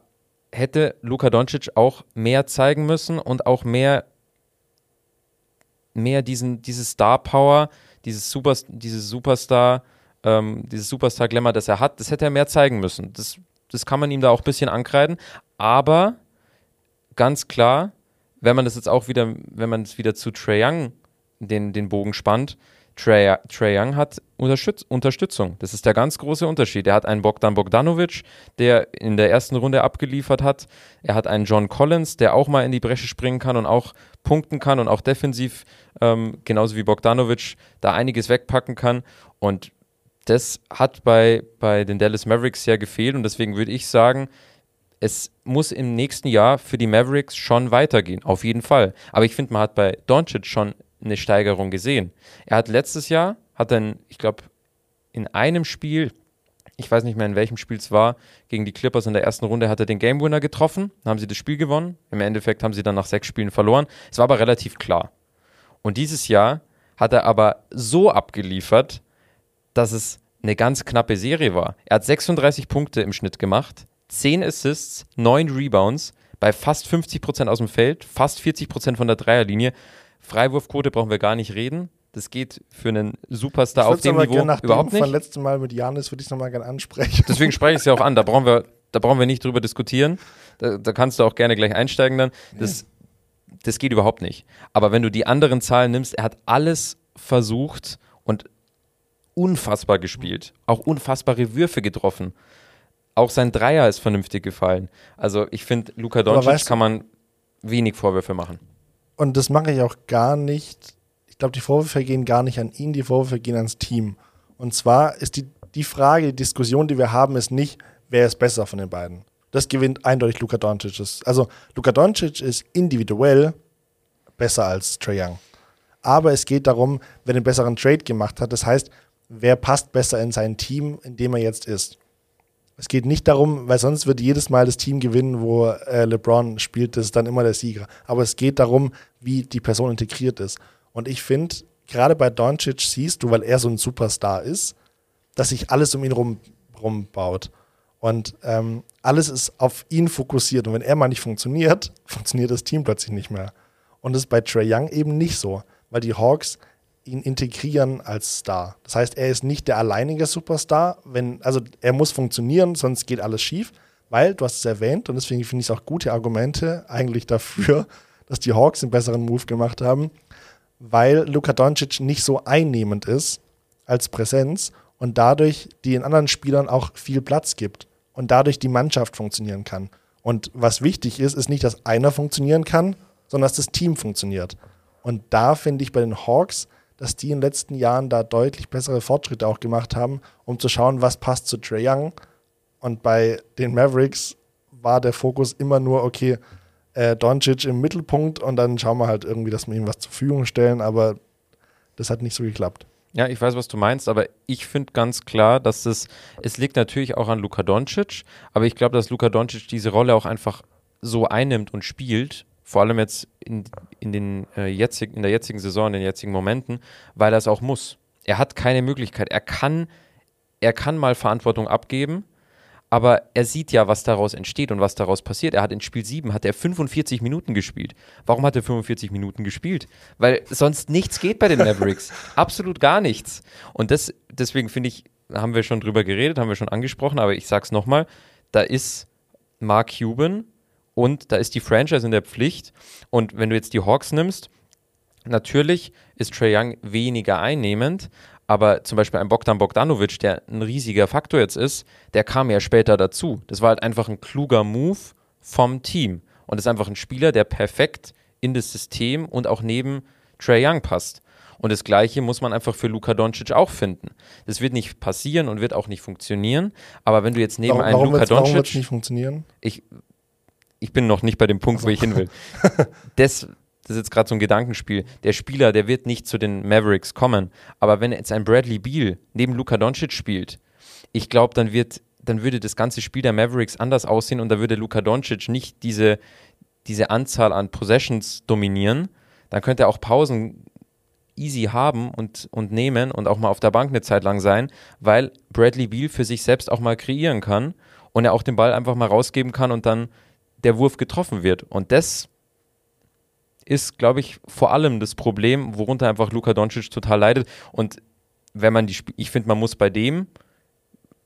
hätte Luka Doncic auch mehr zeigen müssen und auch mehr, mehr diesen, diese Star-Power, dieses, Super, dieses Superstar, ähm, dieses Superstar-Glamour, das er hat, das hätte er mehr zeigen müssen. Das, das kann man ihm da auch ein bisschen ankreiden. Aber ganz klar, wenn man das jetzt auch wieder, wenn man es wieder zu Trae Young den, den Bogen spannt, Trae, Trae Young hat Unterstütz Unterstützung. Das ist der ganz große Unterschied. Er hat einen Bogdan Bogdanovic, der in der ersten Runde abgeliefert hat. Er hat einen John Collins, der auch mal in die Bresche springen kann und auch punkten kann und auch defensiv, ähm, genauso wie Bogdanovic, da einiges wegpacken kann. Und das hat bei, bei den Dallas Mavericks sehr gefehlt. Und deswegen würde ich sagen, es muss im nächsten Jahr für die Mavericks schon weitergehen, auf jeden Fall. Aber ich finde, man hat bei Doncic schon eine Steigerung gesehen. Er hat letztes Jahr, hat dann, ich glaube, in einem Spiel, ich weiß nicht mehr in welchem Spiel es war, gegen die Clippers in der ersten Runde hat er den Game Winner getroffen, dann haben sie das Spiel gewonnen. Im Endeffekt haben sie dann nach sechs Spielen verloren. Es war aber relativ klar. Und dieses Jahr hat er aber so abgeliefert, dass es eine ganz knappe Serie war. Er hat 36 Punkte im Schnitt gemacht, 10 Assists, 9 Rebounds, bei fast 50% aus dem Feld, fast 40% von der Dreierlinie. Freiwurfquote brauchen wir gar nicht reden. Das geht für einen Superstar auf dem Niveau nach überhaupt dem nicht. von letzten Mal mit Janis würde ich es nochmal gerne ansprechen. Deswegen spreche ich es ja auch an. Da brauchen wir, da brauchen wir nicht drüber diskutieren. Da, da kannst du auch gerne gleich einsteigen dann. Das, das geht überhaupt nicht. Aber wenn du die anderen Zahlen nimmst, er hat alles versucht und unfassbar gespielt. Auch unfassbare Würfe getroffen. Auch sein Dreier ist vernünftig gefallen. Also ich finde, Luka Doncic kann man wenig Vorwürfe machen. Und das mache ich auch gar nicht. Ich glaube, die Vorwürfe gehen gar nicht an ihn, die Vorwürfe gehen ans Team. Und zwar ist die, die Frage, die Diskussion, die wir haben, ist nicht, wer ist besser von den beiden. Das gewinnt eindeutig Luka Doncic. Also Luka Doncic ist individuell besser als Trae Young. Aber es geht darum, wer den besseren Trade gemacht hat. Das heißt, wer passt besser in sein Team, in dem er jetzt ist. Es geht nicht darum, weil sonst wird jedes Mal das Team gewinnen, wo äh, LeBron spielt, das ist dann immer der Sieger. Aber es geht darum, wie die Person integriert ist. Und ich finde, gerade bei Doncic siehst du, weil er so ein Superstar ist, dass sich alles um ihn rum, rumbaut. Und ähm, alles ist auf ihn fokussiert. Und wenn er mal nicht funktioniert, funktioniert das Team plötzlich nicht mehr. Und das ist bei Trey Young eben nicht so, weil die Hawks ihn integrieren als Star. Das heißt, er ist nicht der alleinige Superstar, wenn, also er muss funktionieren, sonst geht alles schief, weil, du hast es erwähnt, und deswegen finde ich es auch gute Argumente eigentlich dafür, dass die Hawks einen besseren Move gemacht haben, weil Luka Doncic nicht so einnehmend ist als Präsenz und dadurch den anderen Spielern auch viel Platz gibt und dadurch die Mannschaft funktionieren kann. Und was wichtig ist, ist nicht, dass einer funktionieren kann, sondern dass das Team funktioniert. Und da finde ich bei den Hawks, dass die in den letzten Jahren da deutlich bessere Fortschritte auch gemacht haben, um zu schauen, was passt zu Trae Young. Und bei den Mavericks war der Fokus immer nur, okay, äh, Doncic im Mittelpunkt und dann schauen wir halt irgendwie, dass wir ihm was zur Verfügung stellen, aber das hat nicht so geklappt. Ja, ich weiß, was du meinst, aber ich finde ganz klar, dass es, es liegt natürlich auch an Luka Doncic, aber ich glaube, dass Luka Doncic diese Rolle auch einfach so einnimmt und spielt, vor allem jetzt in, in, den, äh, jetzig, in der jetzigen Saison, in den jetzigen Momenten, weil er es auch muss. Er hat keine Möglichkeit. Er kann, er kann mal Verantwortung abgeben, aber er sieht ja, was daraus entsteht und was daraus passiert. Er hat in Spiel 7 hat er 45 Minuten gespielt. Warum hat er 45 Minuten gespielt? Weil sonst nichts geht bei den Mavericks. Absolut gar nichts. Und das, deswegen finde ich, haben wir schon drüber geredet, haben wir schon angesprochen, aber ich sag's nochmal, da ist Mark Cuban und da ist die Franchise in der Pflicht. Und wenn du jetzt die Hawks nimmst, natürlich ist Trae Young weniger einnehmend, aber zum Beispiel ein Bogdan Bogdanovic, der ein riesiger Faktor jetzt ist, der kam ja später dazu. Das war halt einfach ein kluger Move vom Team. Und ist einfach ein Spieler, der perfekt in das System und auch neben Trey Young passt. Und das Gleiche muss man einfach für Luka Doncic auch finden. Das wird nicht passieren und wird auch nicht funktionieren. Aber wenn du jetzt neben Warum, einem warum Luka wird's- warum Doncic wird's nicht funktionieren? ich, ich bin noch nicht bei dem Punkt, wo ich hin will. Das, das ist jetzt gerade so ein Gedankenspiel. Der Spieler, der wird nicht zu den Mavericks kommen. Aber wenn jetzt ein Bradley Beal neben Luka Doncic spielt, ich glaube, dann wird, dann würde das ganze Spiel der Mavericks anders aussehen und da würde Luka Doncic nicht diese, diese Anzahl an Possessions dominieren. Dann könnte er auch Pausen easy haben und, und nehmen und auch mal auf der Bank eine Zeit lang sein, weil Bradley Beal für sich selbst auch mal kreieren kann und er auch den Ball einfach mal rausgeben kann und dann der Wurf getroffen wird. Und das ist, glaube ich, vor allem das Problem, worunter einfach Luka Doncic total leidet. Und wenn man die, Sp ich finde, man muss bei dem,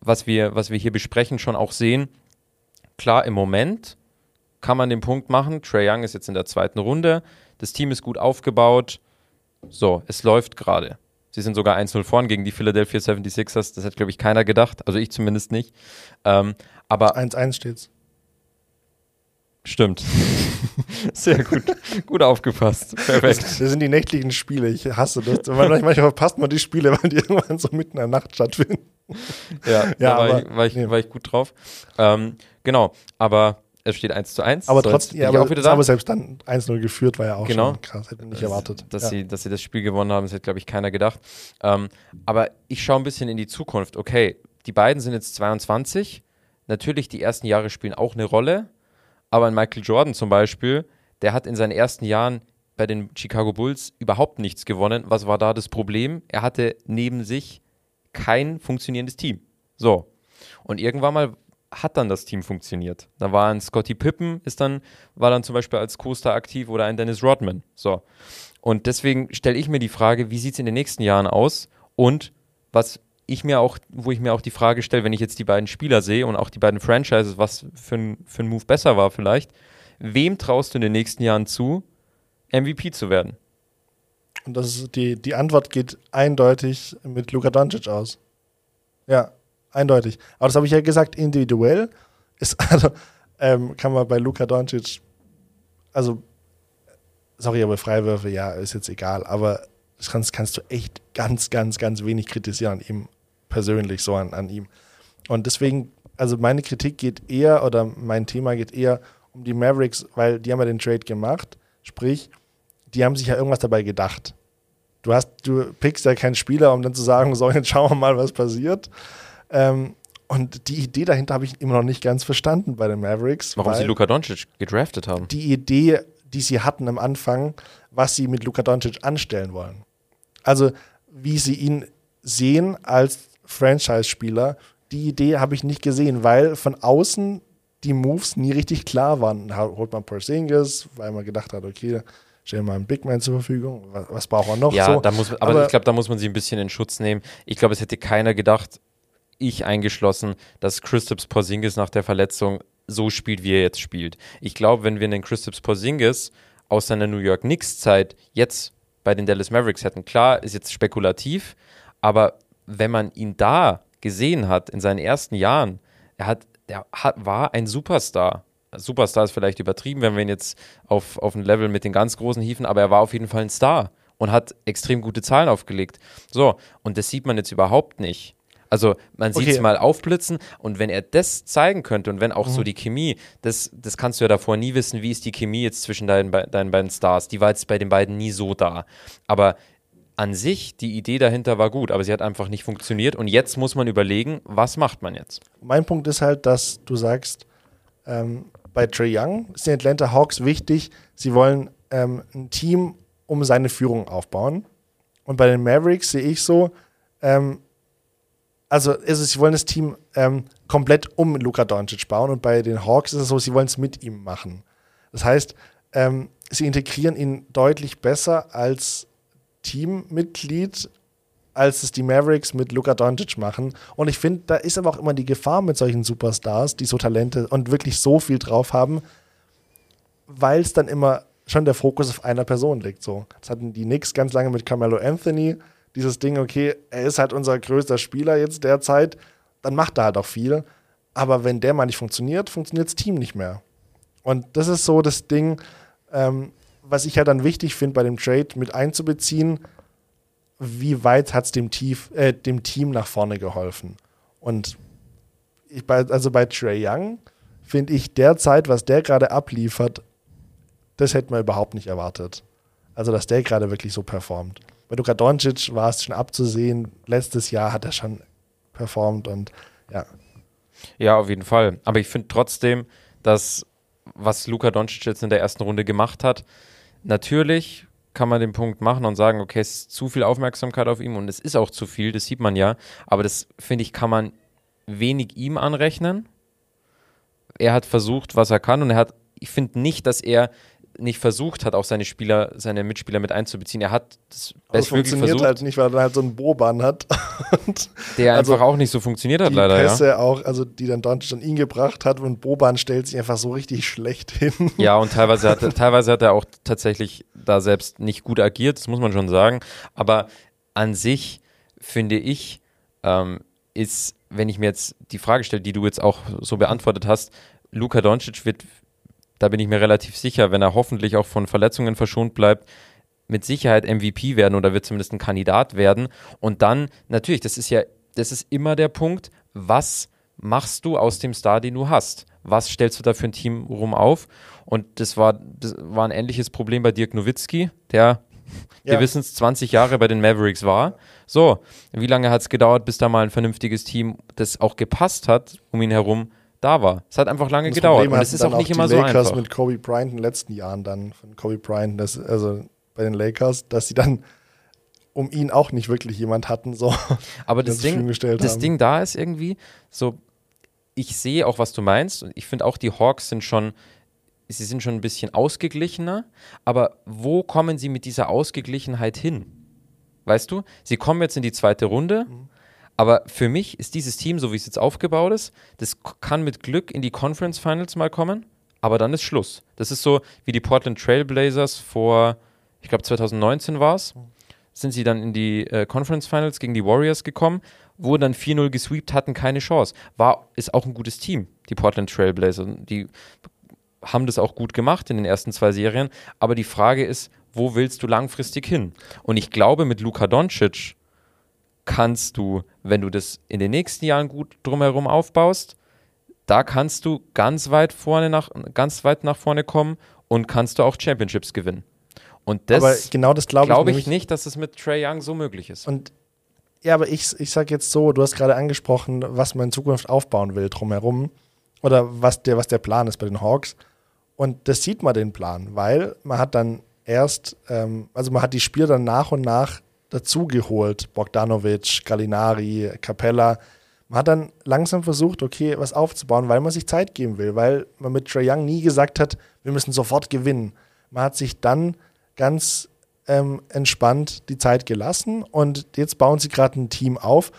was wir, was wir hier besprechen, schon auch sehen, klar, im Moment kann man den Punkt machen. Trey Young ist jetzt in der zweiten Runde. Das Team ist gut aufgebaut. So, es läuft gerade. Sie sind sogar 1-0 vorn gegen die Philadelphia 76ers. Das hat, glaube ich, keiner gedacht. Also ich zumindest nicht. Ähm, aber 1-1 steht's. Stimmt. Sehr gut. gut aufgepasst. Perfekt. Das sind die nächtlichen Spiele. Ich hasse das. Manchmal verpasst man die Spiele, weil die irgendwann so mitten in der Nacht stattfinden. Ja, Ja, da war, aber- ich, war, ich, nee. war ich gut drauf. Ähm, genau, aber es steht 1 zu 1. Aber So, trotzdem, ja, aber, auch wieder da. aber selbst dann 1-0 geführt war ja auch Genau. schon krass. Hätte ich nicht erwartet. Dass, ja. sie, dass sie das Spiel gewonnen haben, das hätte, glaube ich, keiner gedacht. Ähm, aber ich schaue ein bisschen in die Zukunft. Okay, die beiden sind jetzt 22. Natürlich, die ersten Jahre spielen auch eine Rolle. Aber ein Michael Jordan zum Beispiel, der hat in seinen ersten Jahren bei den Chicago Bulls überhaupt nichts gewonnen. Was war da das Problem? Er hatte neben sich kein funktionierendes Team. So. Und irgendwann mal hat dann das Team funktioniert. Da war ein Scotty Pippen, ist dann, war dann zum Beispiel als Co-Star aktiv oder ein Dennis Rodman. So. Und deswegen stelle ich mir die Frage, wie sieht es in den nächsten Jahren aus? Und was ich mir auch, wo ich mir auch die Frage stelle, wenn ich jetzt die beiden Spieler sehe und auch die beiden Franchises, was für ein, für ein Move besser war vielleicht, wem traust du in den nächsten Jahren zu, MVP zu werden? Und das ist die, die Antwort geht eindeutig mit Luka Doncic aus. Ja, eindeutig. Aber das habe ich ja gesagt, individuell ist, also, ähm, kann man bei Luka Doncic, also, sorry, aber Freiwürfe, ja, ist jetzt egal, aber das kannst, kannst du echt ganz, ganz, ganz wenig kritisieren ihm persönlich, so an, an ihm. Und deswegen, also meine Kritik geht eher, oder mein Thema geht eher um die Mavericks, weil die haben ja den Trade gemacht, sprich, die haben sich ja irgendwas dabei gedacht. Du hast, du pickst ja keinen Spieler, um dann zu sagen, so, jetzt schauen wir mal, was passiert. Ähm, und die Idee dahinter habe ich immer noch nicht ganz verstanden bei den Mavericks. Warum sie Luka Doncic gedraftet haben? Die Idee, die sie hatten am Anfang, was sie mit Luka Doncic anstellen wollen. Also, wie sie ihn sehen als Franchise-Spieler, die Idee habe ich nicht gesehen, weil von außen die Moves nie richtig klar waren. Ha- Holt man Porzingis, weil man gedacht hat, okay, stellen wir einen Big Man zur Verfügung. Was, was braucht man noch? Ja, so. da muss, aber, Aber- ich glaube, da muss man sie ein bisschen in Schutz nehmen. Ich glaube, es hätte keiner gedacht, ich eingeschlossen, dass Christops Porzingis nach der Verletzung so spielt, wie er jetzt spielt. Ich glaube, wenn wir einen Christops Porzingis aus seiner New York Knicks-Zeit jetzt bei den Dallas Mavericks hätten, klar, ist jetzt spekulativ, aber wenn man ihn da gesehen hat in seinen ersten Jahren, er hat, der hat, war ein Superstar. Superstar ist vielleicht übertrieben, wenn wir ihn jetzt auf, auf ein Level mit den ganz großen hieven, aber er war auf jeden Fall ein Star und hat extrem gute Zahlen aufgelegt. So, und das sieht man jetzt überhaupt nicht. Also man sieht es Okay. mal aufblitzen und wenn er das zeigen könnte und wenn auch Mhm. so die Chemie, das, das kannst du ja davor nie wissen, wie ist die Chemie jetzt zwischen deinen, deinen beiden Stars. Die war jetzt bei den beiden nie so da. Aber an sich, die Idee dahinter war gut, aber sie hat einfach nicht funktioniert und jetzt muss man überlegen, was macht man jetzt? mein Punkt ist halt, dass du sagst, ähm, bei Trey Young ist den Atlanta Hawks wichtig, sie wollen ähm, ein Team um seine Führung aufbauen. Und bei den Mavericks sehe ich so, ähm, also es, sie wollen das Team ähm, komplett um Luka Doncic bauen und bei den Hawks ist es so, sie wollen es mit ihm machen. Das heißt, ähm, sie integrieren ihn deutlich besser als Teammitglied, als es die Mavericks mit Luka Doncic machen. Und ich finde, da ist aber auch immer die Gefahr mit solchen Superstars, die so Talente und wirklich so viel drauf haben, weil es dann immer schon der Fokus auf einer Person liegt. So. Das hatten die Knicks ganz lange mit Carmelo Anthony. Dieses Ding, okay, er ist halt unser größter Spieler jetzt derzeit, dann macht er halt auch viel. Aber wenn der mal nicht funktioniert, funktioniert das Team nicht mehr. Und das ist so das Ding, ähm, was ich halt dann wichtig finde, bei dem Trade mit einzubeziehen, wie weit hat es dem, äh, dem Team nach vorne geholfen? Und ich, bei, also bei Trey Young finde ich derzeit, was der gerade abliefert, das hätte man überhaupt nicht erwartet. Also, dass der gerade wirklich so performt. Bei Luka Doncic war es schon abzusehen. Letztes Jahr hat er schon performt und ja. Ja, auf jeden Fall. Aber ich finde trotzdem, dass was Luka Doncic jetzt in der ersten Runde gemacht hat, natürlich kann man den Punkt machen und sagen, okay, es ist zu viel Aufmerksamkeit auf ihm und es ist auch zu viel, das sieht man ja. Aber das, finde ich, kann man wenig ihm anrechnen. Er hat versucht, was er kann und er hat, ich finde nicht, dass er nicht versucht hat, auch seine Spieler, seine Mitspieler mit einzubeziehen. Er hat das bestmöglich funktioniert versucht. halt nicht, weil er halt so einen Boban hat. der also einfach auch nicht so funktioniert hat, die leider. Pässe ja. auch, also die dann Doncic an ihn gebracht hat und Boban stellt sich einfach so richtig schlecht hin. Ja, und teilweise hat, teilweise hat er auch tatsächlich da selbst nicht gut agiert, das muss man schon sagen. Aber an sich finde ich, ähm, ist, wenn ich mir jetzt die Frage stelle, die du jetzt auch so beantwortet hast, Luka Doncic wird da bin ich mir relativ sicher, wenn er hoffentlich auch von Verletzungen verschont bleibt, mit Sicherheit MVP werden oder wird zumindest ein Kandidat werden. Und dann, natürlich, das ist ja, das ist immer der Punkt, was machst du aus dem Star, den du hast? Was stellst du da für ein Team rum auf? Und das war, das war ein ähnliches Problem bei Dirk Nowitzki, der ja. wir wissen es, 20 Jahre bei den Mavericks war. So, wie lange hat es gedauert, bis da mal ein vernünftiges Team, das auch gepasst hat, um ihn herum da war. Es hat einfach lange das gedauert Problem und es ist auch nicht immer so Lakers einfach. mit Kobe Bryant in den letzten Jahren dann von Kobe Bryant, das, also bei den Lakers, dass sie dann um ihn auch nicht wirklich jemand hatten, so. Aber das, Ding, das Ding da ist irgendwie so, ich sehe auch, was du meinst und ich finde auch, die Hawks sind schon, sie sind schon ein bisschen ausgeglichener, aber wo kommen sie mit dieser Ausgeglichenheit hin? Weißt du, sie kommen jetzt in die zweite Runde, mhm. Aber für mich ist dieses Team, so wie es jetzt aufgebaut ist, das kann mit Glück in die Conference Finals mal kommen, aber dann ist Schluss. Das ist so wie die Portland Trailblazers vor, ich glaube 2019 war es, sind sie dann in die äh, Conference Finals gegen die Warriors gekommen, wurden dann 4-0 gesweept, hatten keine Chance. War, ist auch ein gutes Team, die Portland Trailblazers. Die haben das auch gut gemacht in den ersten zwei Serien, aber die Frage ist, wo willst du langfristig hin? Und ich glaube, mit Luka Doncic kannst du, wenn du das in den nächsten Jahren gut drumherum aufbaust, da kannst du ganz weit vorne nach, ganz weit nach vorne kommen und kannst du auch Championships gewinnen. Und das aber genau das glaube glaub ich, ich nicht, dass es mit Trey Young so möglich ist. Und ja, aber ich, ich sage jetzt so, du hast gerade angesprochen, was man in Zukunft aufbauen will drumherum oder was der, was der Plan ist bei den Hawks. Und das sieht man den Plan, weil man hat dann erst, ähm, also man hat die Spieler dann nach und nach dazugeholt. Bogdanovic, Gallinari, Capella. Man hat dann langsam versucht, okay, was aufzubauen, weil man sich Zeit geben will, weil man mit Trae Young nie gesagt hat, wir müssen sofort gewinnen. Man hat sich dann ganz ähm, entspannt die Zeit gelassen und jetzt bauen sie gerade ein Team auf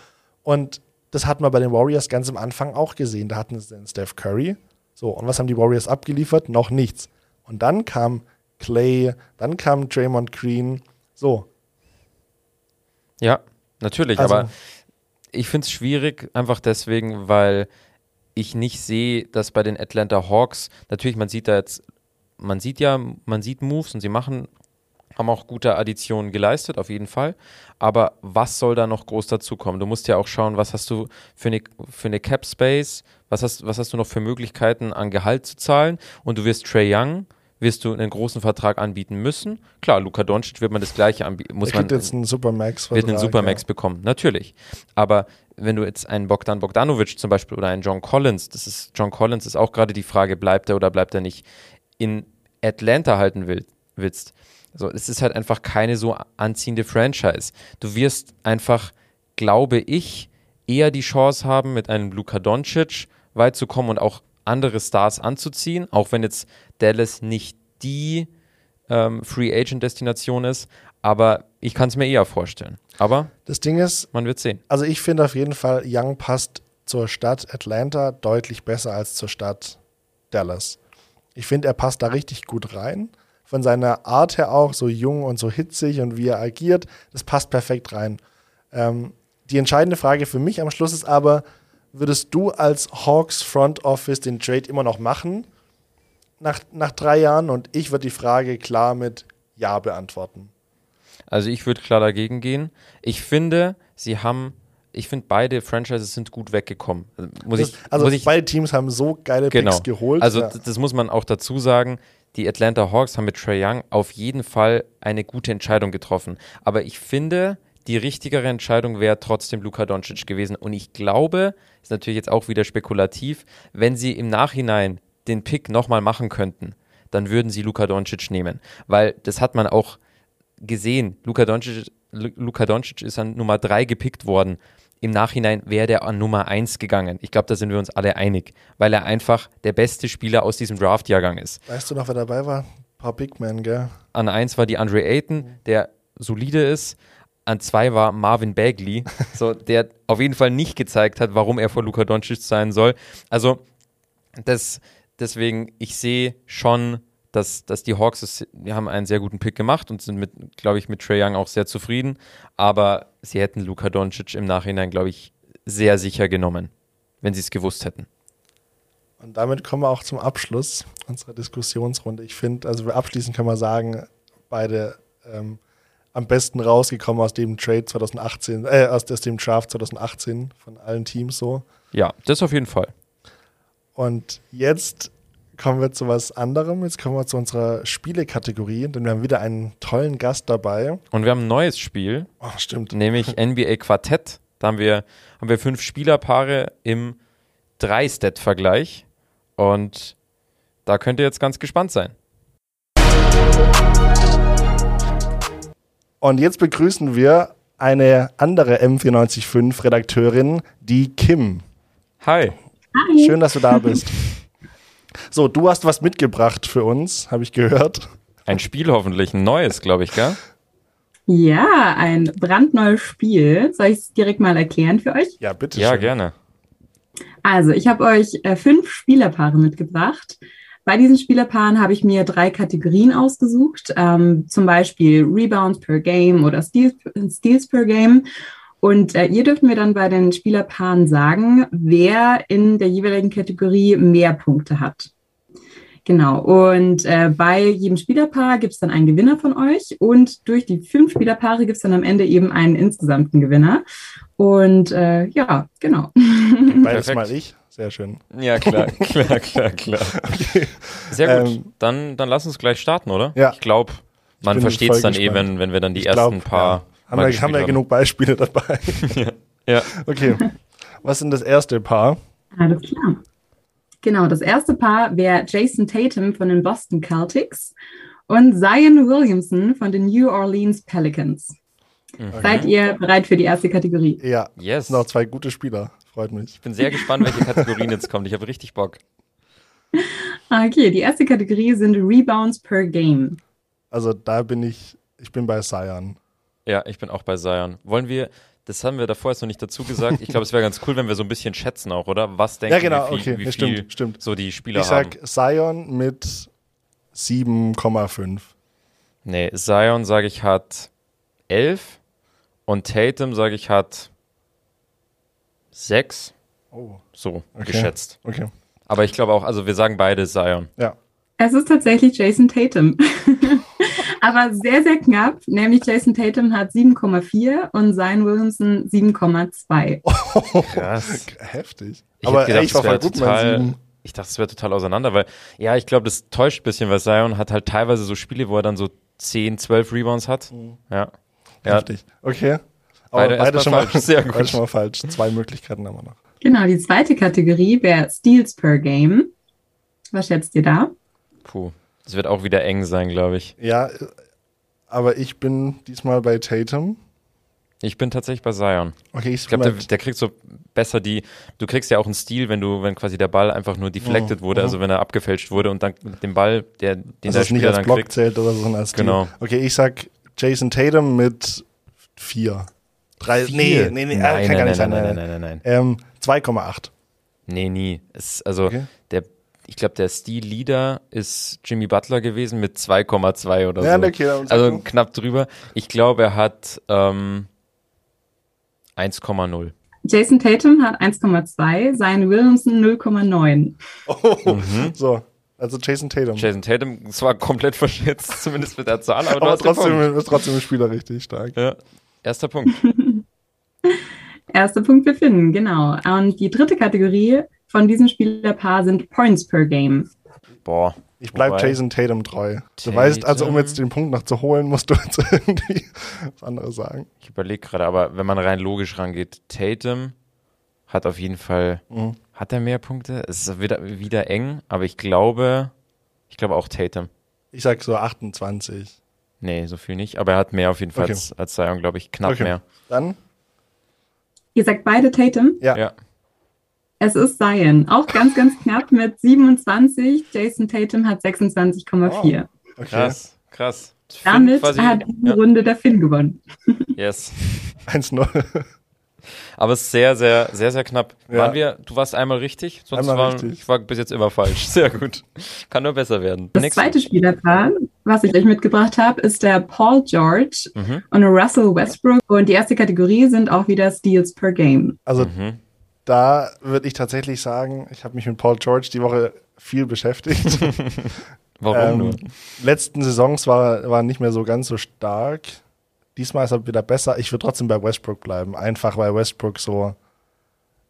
und das hat man bei den Warriors ganz am Anfang auch gesehen. Da hatten sie den Steph Curry. So, und was haben die Warriors abgeliefert? Noch nichts. Und dann kam Clay, dann kam Draymond Green. So, ja, natürlich, also. aber ich finde es schwierig, einfach deswegen, weil ich nicht sehe, dass bei den Atlanta Hawks, natürlich, man sieht da jetzt, man sieht ja, man sieht Moves und sie machen, haben auch gute Additionen geleistet, auf jeden Fall. Aber was soll da noch groß dazukommen? Du musst ja auch schauen, was hast du für eine, für eine Cap Space, was hast, was hast du noch für Möglichkeiten an Gehalt zu zahlen und du wirst Trey Young wirst du einen großen Vertrag anbieten müssen. Klar, Luka Doncic wird man das gleiche anbieten. Muss man jetzt einen Supermax wird einen Supermax ja. bekommen, natürlich. Aber wenn du jetzt einen Bogdan Bogdanovic zum Beispiel oder einen John Collins, das ist John Collins ist auch gerade die Frage, bleibt er oder bleibt er nicht, in Atlanta halten will, willst. Also es ist halt einfach keine so anziehende Franchise. Du wirst einfach, glaube ich, eher die Chance haben, mit einem Luka Doncic weit zu kommen und auch andere Stars anzuziehen, auch wenn jetzt Dallas nicht die ähm, Free Agent Destination ist, aber ich kann es mir eher vorstellen. Aber das Ding ist, man wird sehen. Also ich finde auf jeden Fall, Young passt zur Stadt Atlanta deutlich besser als zur Stadt Dallas. Ich finde, er passt da richtig gut rein. Von seiner Art her auch so jung und so hitzig und wie er agiert, das passt perfekt rein. Ähm, die entscheidende Frage für mich am Schluss ist aber, würdest du als Hawks Front Office den Trade immer noch machen? nach, nach drei Jahren und ich würde die Frage klar mit Ja beantworten. Also ich würde klar dagegen gehen. Ich finde, sie haben, ich finde beide Franchises sind gut weggekommen. Also Muss Das, ich, also muss ich, beide Teams haben so geile genau. Picks geholt. Also ja. das muss man auch dazu sagen. Die Atlanta Hawks haben mit Trey Young auf jeden Fall eine gute Entscheidung getroffen. Aber ich finde, die richtigere Entscheidung wäre trotzdem Luka Doncic gewesen. Und ich glaube, ist natürlich jetzt auch wieder spekulativ, wenn sie im Nachhinein den Pick nochmal machen könnten, dann würden sie Luka Doncic nehmen. Weil das hat man auch gesehen. Luka Doncic, Lu- Luka Doncic ist an Nummer 3 gepickt worden. Im Nachhinein wäre der an Nummer 1 gegangen. Ich glaube, da sind wir uns alle einig, weil er einfach der beste Spieler aus diesem Draft-Jahrgang ist. weißt du noch, wer dabei war? Ein paar Big Men, gell? An 1 war die Andre Ayton, der solide ist. An 2 war Marvin Bagley, so, der auf jeden Fall nicht gezeigt hat, warum er vor Luka Doncic sein soll. Also, das, deswegen, ich sehe schon, dass, dass die Hawks, es, die haben einen sehr guten Pick gemacht und sind mit, glaube ich, mit Trae Young auch sehr zufrieden. Aber sie hätten Luka Doncic im Nachhinein, glaube ich, sehr sicher genommen, wenn sie es gewusst hätten. Und damit kommen wir auch zum Abschluss unserer Diskussionsrunde. Ich finde, also abschließend können wir sagen, beide ähm, am besten rausgekommen aus dem Trade 2018, äh, aus, aus dem Draft 2018 von allen Teams so. Ja, das auf jeden Fall. Und jetzt kommen wir zu was anderem. Jetzt kommen wir zu unserer Spielekategorie, denn wir haben wieder einen tollen Gast dabei. Und wir haben ein neues Spiel, Oh, stimmt. nämlich NBA Quartett. Da haben wir, haben wir fünf Spielerpaare im Drei-Stat-Vergleich. Und da könnt ihr jetzt ganz gespannt sein. Und jetzt begrüßen wir eine andere M945-Redakteurin, die Kim. Hi. Schön, dass du da bist. So, du hast was mitgebracht für uns, habe ich gehört. Ein Spiel hoffentlich, ein neues, glaube ich, gell? Ja, ein brandneues Spiel. Soll ich es direkt mal erklären für euch? Ja, bitte. Ja, schön. gerne. Also, ich habe euch äh, fünf Spielerpaare mitgebracht. Bei diesen Spielerpaaren habe ich mir drei Kategorien ausgesucht, ähm, zum Beispiel Rebounds per Game oder Steals, Steals per Game. Und äh, ihr dürft mir dann bei den Spielerpaaren sagen, wer in der jeweiligen Kategorie mehr Punkte hat. Genau. Und äh, bei jedem Spielerpaar gibt es dann einen Gewinner von euch. Und durch die fünf Spielerpaare gibt es dann am Ende eben einen insgesamten Gewinner. Und äh, ja, genau. Beides mal ich. Sehr schön. Ja, klar, klar, klar, klar. Sehr gut. Ähm, dann, dann lass uns gleich starten, oder? Ja. Ich glaube, man versteht es dann eh, gespannt. wenn, wenn wir dann die Ich ersten glaub, paar. ja. Haben mal wir, haben wir genug Beispiele dabei. Ja. Okay. Was ist denn das erste Paar? Alles klar. Genau, das erste Paar wäre Jason Tatum von den Boston Celtics und Zion Williamson von den New Orleans Pelicans. Seid ihr bereit für die erste Kategorie? Ja. Yes. Das sind auch zwei gute Spieler. Freut mich. Ich bin sehr gespannt, welche Kategorien jetzt kommen. Ich habe richtig Bock. Okay, die erste Kategorie sind Rebounds per Game. Also da bin ich, ich bin bei Sion. Ja, ich bin auch bei Zion. Wollen wir, das haben wir davor jetzt noch nicht dazu gesagt. Ich glaube, es wäre ganz cool, wenn wir so ein bisschen schätzen auch, oder? Was denken Ja, genau, wie viel, okay. wie Ja, viel stimmt, stimmt. so die Spieler Ich haben? sag Sion mit 7,5. Nee, Zion, sage ich, hat 11 und Tatum, sage ich, hat 6. Oh, So, okay. geschätzt. Okay. Aber ich glaube auch, also wir sagen beide Zion. Ja. Es ist tatsächlich Jason Tatum. Aber sehr, sehr knapp, nämlich Jason Tatum hat 7,4 und Zion Williamson 7,2. Krass. Heftig. Ich Aber gedacht, ey, ich war voll gut total, mit 7. Ich dachte, es wäre total auseinander, weil, ja, ich glaube, das täuscht ein bisschen, weil Zion hat halt teilweise so Spiele, wo er dann so 10, 12 Rebounds hat. Ja. Ja, Heftig. Okay. Beide beide schon, mal, falsch. Sehr gut. beide schon mal falsch. Zwei Möglichkeiten haben wir noch. Genau, die zweite Kategorie wäre Steals per Game. Was schätzt ihr da? puh. Das wird auch wieder eng sein, glaube ich. Ja, aber ich bin diesmal bei Tatum. Ich bin tatsächlich bei Zion. Okay, ich, Ich glaube, der, der kriegt so besser die. Du kriegst ja auch einen Stil, wenn du, wenn quasi der Ball einfach nur deflected wurde, also wenn er abgefälscht wurde und dann mit dem Ball, der, den dass der es nicht Spieler als dann Block kriegt. zählt oder so, sondern als Steal. Genau. Okay, ich sag Jason Tatum mit 4. Drei, nee, nee, nee, nein, äh, kann gar nein, nicht nein, sein. nein, nein, nein, nein, nein, nein. Ähm, 2,8. Nee, nie. Es, also Okay. der, ich glaube, der Stil-Leader ist Jimmy Butler gewesen mit 2,2 oder Ja, so. okay, also mal. knapp drüber. Ich glaube, er hat ähm, 1,0. Jason Tatum hat 1,2, Zion Williamson 0,9. Oh, Mhm. So, Also Jason Tatum. Jason Tatum zwar komplett verschätzt, zumindest mit der Zahl, aber, aber trotzdem ist trotzdem ein Spieler richtig stark. Ja. Erster Punkt. Erster Punkt für Finn, genau. Und die dritte Kategorie von diesem Spielerpaar sind Points per Game. Boah. Ich bleib Wobei- Jason Tatum treu. Du Tatum. weißt, also um jetzt den Punkt noch zu holen, musst du jetzt irgendwie was anderes sagen. Ich überlege gerade, aber wenn man rein logisch rangeht, Tatum hat auf jeden Fall, Mhm. hat er mehr Punkte? Es ist wieder, wieder eng, aber ich glaube, ich glaube auch Tatum. Ich sag so 28. Nee, so viel nicht, aber er hat mehr auf jeden Fall Okay. als, als Zion, glaube ich, knapp Okay. mehr. Dann? Ihr sagt beide Tatum. Ja. Ja. Es ist Zion. Auch ganz, ganz knapp mit 27. Jason Tatum hat 26,4. Okay. Krass, krass. Damit quasi- hat diese ja, Runde der Finn gewonnen. yes. 1-0. Aber es ist sehr, sehr, sehr, sehr knapp. Ja. Waren wir, du warst einmal richtig, sonst Einmal war, richtig. ich war bis jetzt immer falsch. Sehr gut. Kann nur besser werden. Das Nächste. zweite Spielerpaar, was ich euch mitgebracht habe, ist der Paul George Mhm. und Russell Westbrook. Und die erste Kategorie sind auch wieder Steals per Game. Also Mhm. da würde ich tatsächlich sagen, ich habe mich mit Paul George die Woche viel beschäftigt. Warum ähm, nur? letzten Saisons war, war nicht mehr so ganz so stark. Diesmal ist er wieder besser. Ich würde trotzdem bei Westbrook bleiben. Einfach weil Westbrook so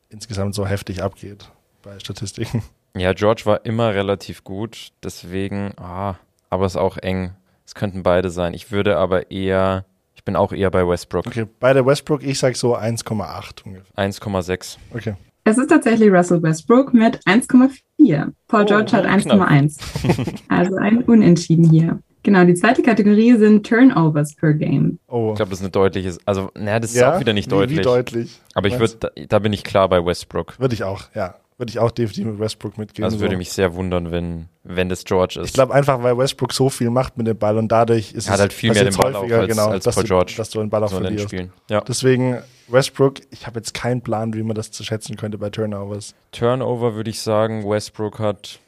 insgesamt so heftig abgeht bei Statistiken. Ja, George war immer relativ gut, deswegen, ah, aber es ist auch eng. Es könnten beide sein. Ich würde aber eher, ich bin auch eher bei Westbrook. Okay, bei der Westbrook, ich sag so 1,8 ungefähr. 1,6. Okay. Es ist tatsächlich Russell Westbrook mit 1,4. Paul Oh, George hat knapp. 1,1. also ein Unentschieden hier. Genau, die zweite Kategorie sind Turnovers per Game. Oh. Ich glaube, das ist eine deutliche, also, naja, das ist auch wieder nicht wie, deutlich. Wie deutlich? aber ich würde, da, da bin ich klar bei Westbrook. Würde ich auch, ja. Würde ich auch definitiv mit Westbrook mitgehen. Also so. würde mich sehr wundern, wenn, wenn das George ist. Ich glaube einfach, weil Westbrook so viel macht mit dem Ball und dadurch ist Er hat es halt viel mehr den Ball auch als- genau, als dass, Paul du, George. dass du den Ball auch so verlierst. Spielen. Ja. Deswegen Westbrook, ich habe jetzt keinen Plan, wie man das zu schätzen könnte bei Turnovers. Turnover würde ich sagen, Westbrook hat,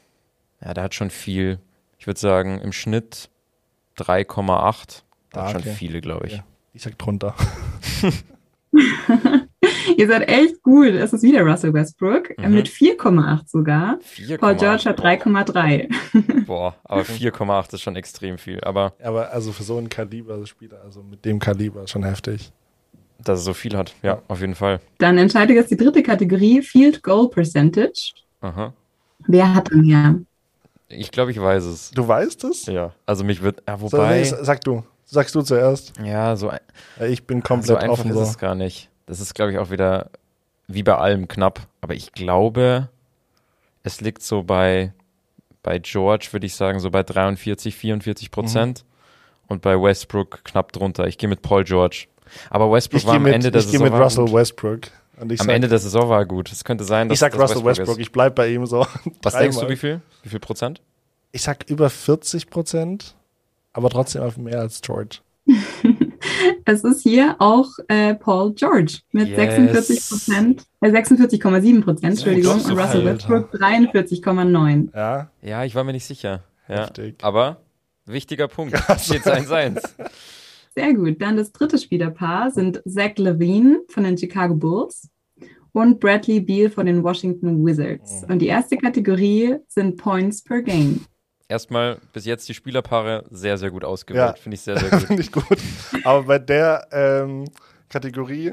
ja, der hat schon viel. Ich würde sagen, im Schnitt 3,8. Der Ah, schon okay. viele, glaube ich. Ja. Ich sag drunter. Ihr seid echt gut. Es ist wieder Russell Westbrook Mhm. mit 4,8 sogar. 4,8. Paul George hat 3,3. Boah, aber 4,8 ist schon extrem viel. Aber Aber also für so einen Kaliber-Spieler, also mit dem Kaliber, schon heftig. dass er so viel hat, ja, auf jeden Fall. Dann entscheide jetzt die dritte Kategorie, Field Goal Percentage. Aha. Wer hat dann mehr? Ich glaube, ich weiß es. Du weißt es? Ja. Also mich wird, ja, So, wobei, nee, sag du. Sagst du zuerst. ja, so, ein- Ich bin so komplett einfach offen ist so. es gar nicht. Das ist, glaube ich, auch wieder wie bei allem knapp. Aber ich glaube, es liegt so bei, bei George, würde ich sagen, so bei 43, 44 Prozent. Mhm. Und bei Westbrook knapp drunter. Ich gehe mit Paul George. Aber Westbrook Ich war gehe am mit, Ende der ich Saison mit war Russell gut. Westbrook. Und ich Am sag, Ende der Saison war er gut. Es könnte sein, dass ich sag dass Russell Westbrook, ist. ich bleib bei ihm so. Was dreimal. denkst du, wie viel? Wie viel Prozent? Ich sag über 40 Prozent, aber trotzdem auf mehr als George. Es ist hier auch äh, Paul George mit Yes. 46 Prozent, äh, 46,7 Prozent, Entschuldigung, so und Russell. Westbrook 43,9. Ja, Ja, ich war mir nicht sicher. Ja. Aber wichtiger Punkt. Steht 1-1. Sehr gut. Dann das dritte Spielerpaar sind Zach Levine von den Chicago Bulls und Bradley Beal von den Washington Wizards. Und die erste Kategorie sind Points per Game. Erstmal bis jetzt die Spielerpaare sehr, sehr gut ausgewählt. Ja. Finde ich sehr, sehr gut. finde ich gut. Aber bei der ähm, Kategorie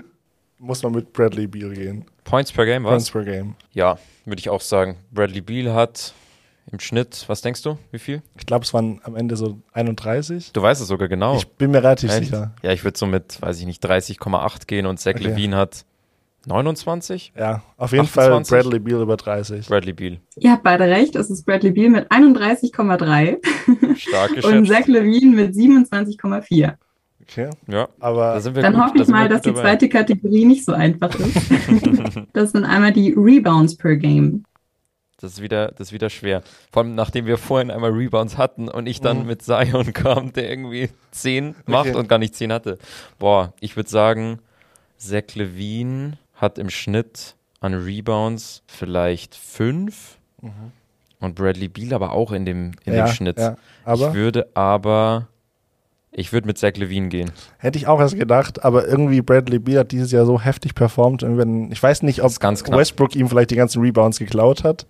muss man mit Bradley Beal gehen. Points per Game, Points was? per Game. Ja, würde ich auch sagen. Bradley Beal hat im Schnitt, was denkst du? Wie viel? Ich glaube, es waren am Ende so 31. Du weißt es sogar genau. Ich bin mir relativ Echt? sicher. Ja, ich würde so mit, weiß ich nicht, 30,8 gehen und Zach Okay. Levine hat 29? Ja, auf jeden 28? Fall Bradley Beal über 30. Bradley Beal. Ihr habt beide recht, es ist Bradley Beal mit 31,3 Stark und geschätzt. Zach Levine mit 27,4. Okay, Ja, aber da sind wir Dann gut. hoffe ich mal, dass die dabei. zweite Kategorie nicht so einfach ist. das sind einmal die Rebounds per Game. Das ist wieder, das ist wieder schwer. Vor allem, nachdem wir vorhin einmal Rebounds hatten und ich dann Mhm. mit Zion kam, der irgendwie 10 macht Okay. und gar nicht 10 hatte. Boah, ich würde sagen, Zach Levine hat im Schnitt an Rebounds vielleicht 5 und Bradley Beal aber auch in dem, in Mhm. ja, dem Schnitt. Ja, ich würde aber, ich würde mit Zach Levine gehen. hätte ich auch erst gedacht, aber irgendwie Bradley Beal hat dieses Jahr so heftig performt. Wenn, ich weiß nicht, ob. Westbrook ihm vielleicht die ganzen Rebounds geklaut hat.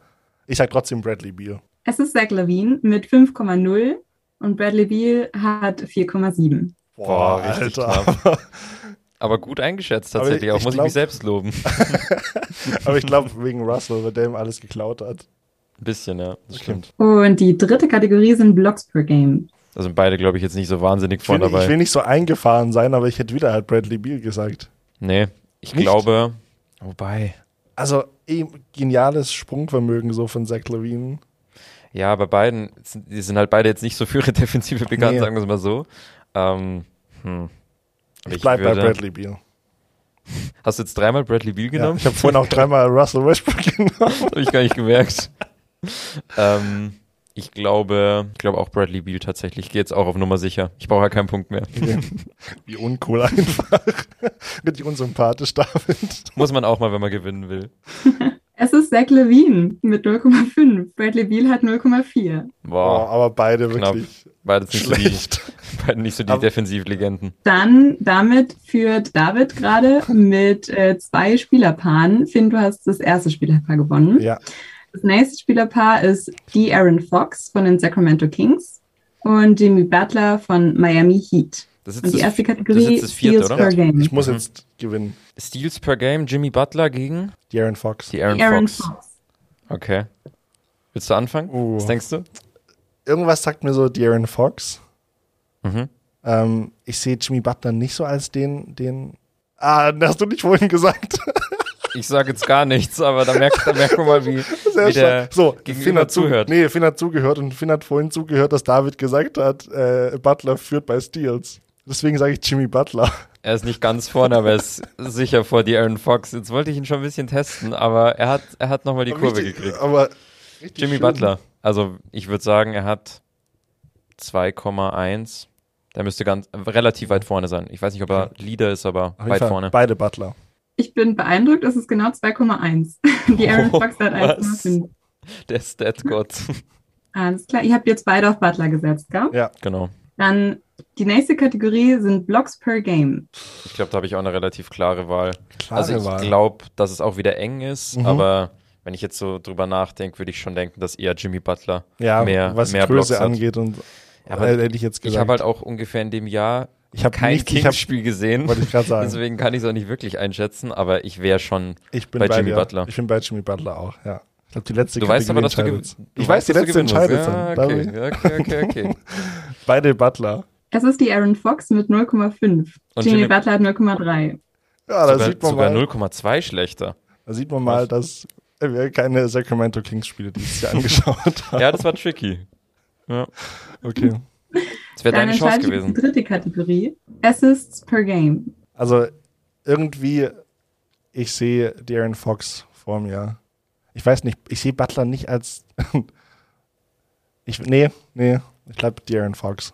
Ich sag trotzdem Bradley Beal. Es ist Zach Levine mit 5,0 und Bradley Beal hat 4,7. Boah, richtig Alter. Aber gut eingeschätzt tatsächlich, auch ich muss ich glaub- mich selbst loben. Aber ich glaube wegen Russell, weil der ihm alles geklaut hat. Ein bisschen, ja, das Okay. stimmt. Und die dritte Kategorie sind Blocks per Game. Da sind beide, glaube ich, jetzt nicht so wahnsinnig Ich vorne ich will dabei. nicht so eingefahren sein, aber ich hätte wieder halt Bradley Beal gesagt. Nee, ich Nicht? glaube. Wobei. Also eh, geniales Sprungvermögen so von Zach Levine. Ja, bei beiden, die sind halt beide jetzt nicht so für ihre Defensive bekannt, Nee. sagen wir es mal so. Ähm, hm. Aber Ich bleib bei Bradley Beal. Hast du jetzt dreimal Bradley Beal Ja, genommen? ich habe vorhin auch dreimal Russell Westbrook genommen. Habe ich gar nicht gemerkt. ähm, ich glaube, ich glaube auch Bradley Beal tatsächlich. Ich gehe jetzt auch auf Nummer sicher. Ich brauche ja keinen Punkt mehr. Wie uncool einfach. Richtig unsympathisch, David. Muss man auch mal, wenn man gewinnen will. Es ist Zach Levine mit 0,5. Bradley Beal hat 0,4. Boah, Boah, aber beide knapp. wirklich beide nicht so die, schlecht. beide nicht so die Defensivlegenden. Dann damit führt David gerade mit äh, zwei Spielerpaaren. Finn, du hast das erste Spielerpaar gewonnen. Ja, Das nächste Spielerpaar ist die Aaron Fox von den Sacramento Kings und Jimmy Butler von Miami Heat. Das ist Und die das- erste das ist Kategorie das vierte, Steals oder? per Game. ich muss jetzt gewinnen. Steals per Game, Jimmy Butler gegen Die Aaron Fox. die Aaron, Aaron Fox. Fox. Okay. Willst du anfangen? Uh. Was denkst du? Irgendwas sagt mir so die Aaron Fox. Mhm. Ähm, ich sehe Jimmy Butler nicht so als den, den. Ah, hast du nicht vorhin gesagt. Ich sage jetzt gar nichts, aber da merkt, da merkt man mal, wie, Sehr wie der so, Finn hat zu- zuhört. Nee, Finn hat zugehört und Finn hat vorhin zugehört, dass David gesagt hat, äh, Butler führt bei Steals. Deswegen sage ich Jimmy Butler. Er ist nicht ganz vorne, aber er ist sicher vor die Aaron Fox. Jetzt wollte ich ihn schon ein bisschen testen, aber er hat, er hat nochmal die Kurve Richtig, gekriegt. Aber Jimmy schön. Butler. Also ich würde sagen, er hat 2,1. Der müsste ganz relativ weit vorne sein. Ich weiß nicht, ob er Leader ist, aber Auf weit vorne. Beide Butler. Ich bin beeindruckt, es ist genau 2,1. Die Aaron Oh, Fox hat was? 1,5. Der Stat-Gott. Alles klar, ihr habt jetzt beide auf Butler gesetzt, gell? Ja. genau. Dann die nächste Kategorie sind Blocks per Game. Ich glaube, da habe ich auch eine relativ klare Wahl. Klare also ich glaube, dass es auch wieder eng ist, Mhm. aber wenn ich jetzt so drüber nachdenke, würde ich schon denken, dass eher Jimmy Butler ja, mehr, was mehr Blocks Größe hat. angeht und Aber äh, hätte ich jetzt gesagt. Ich habe halt auch ungefähr in dem Jahr ich habe kein nicht, Kings-Spiel gesehen. wollte ich gerade sagen. Deswegen kann ich es auch nicht wirklich einschätzen, aber ich wäre schon. ich bin bei bei, Jimmy dir. Butler. Ich bin bei Jimmy Butler auch, ja. Ich glaube, die letzte Du weißt aber, dass du entscheidet. gewinnst. Du Ich weiß, die du letzte entscheidet. Ja, dann. okay, okay, okay, okay. Beide Butler. Es ist die Aaron Fox mit 0,5. Und Jimmy Jimmy- Butler hat 0,3. Ja, da sogar sieht man sogar mal, 0,2 schlechter. da sieht man mal, dass wir keine Sacramento Kings Spiele dieses Jahr angeschaut haben. Ja, das war tricky. Ja, Okay. Das wäre deine Chance ich gewesen. die dritte Kategorie. Assists per Game. Also irgendwie, ich sehe Darren Fox vor mir. Ich weiß nicht, ich sehe Butler nicht als. ich, nee, nee, ich glaube Darren Fox.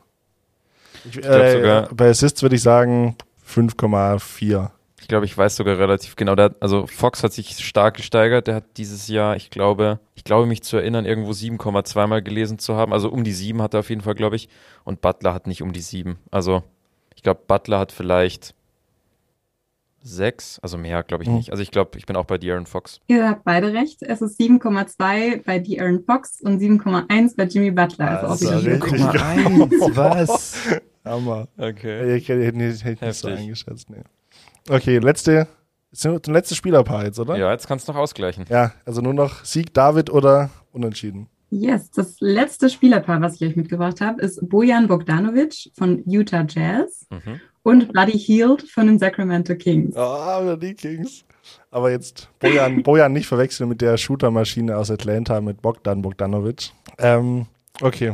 Ich, glaub sogar- Bei Assists würde ich sagen 5,4. Ich glaube, ich weiß sogar relativ genau. Der, hat- also Fox hat sich stark gesteigert. Der hat dieses Jahr, ich glaube, ich glaube mich zu erinnern, irgendwo 7,2 mal gelesen zu haben. Also um die 7 hat er auf jeden Fall, glaube ich. Und Butler hat nicht um die 7. Also ich glaube, Butler hat vielleicht 6. Also mehr, glaube ich Mhm. nicht. Also ich glaube, ich bin auch bei De'Aaron Fox. Ihr habt beide recht. Es ist 7,2 bei die Aaron Fox und 7,1 bei Jimmy Butler. Also Also ausgeglichen. richtig. 7,1, was? Hammer. Okay. Ich hätte, nicht- hätte nicht so eingeschätzt. Nee. Okay, letzte, ist nur das letzte Spielerpaar jetzt, oder? Ja, jetzt kannst du noch ausgleichen. Ja, also nur noch Sieg David oder Unentschieden. Yes, das letzte Spielerpaar, was ich euch mitgebracht habe, ist Bojan Bogdanovic von Utah Jazz Mhm. und Buddy Hield von den Sacramento Kings. Ah, wieder die Kings. Aber jetzt Bojan, Bojan nicht verwechseln mit der Shootermaschine aus Atlanta mit Bogdan Bogdanovic. Ähm, okay.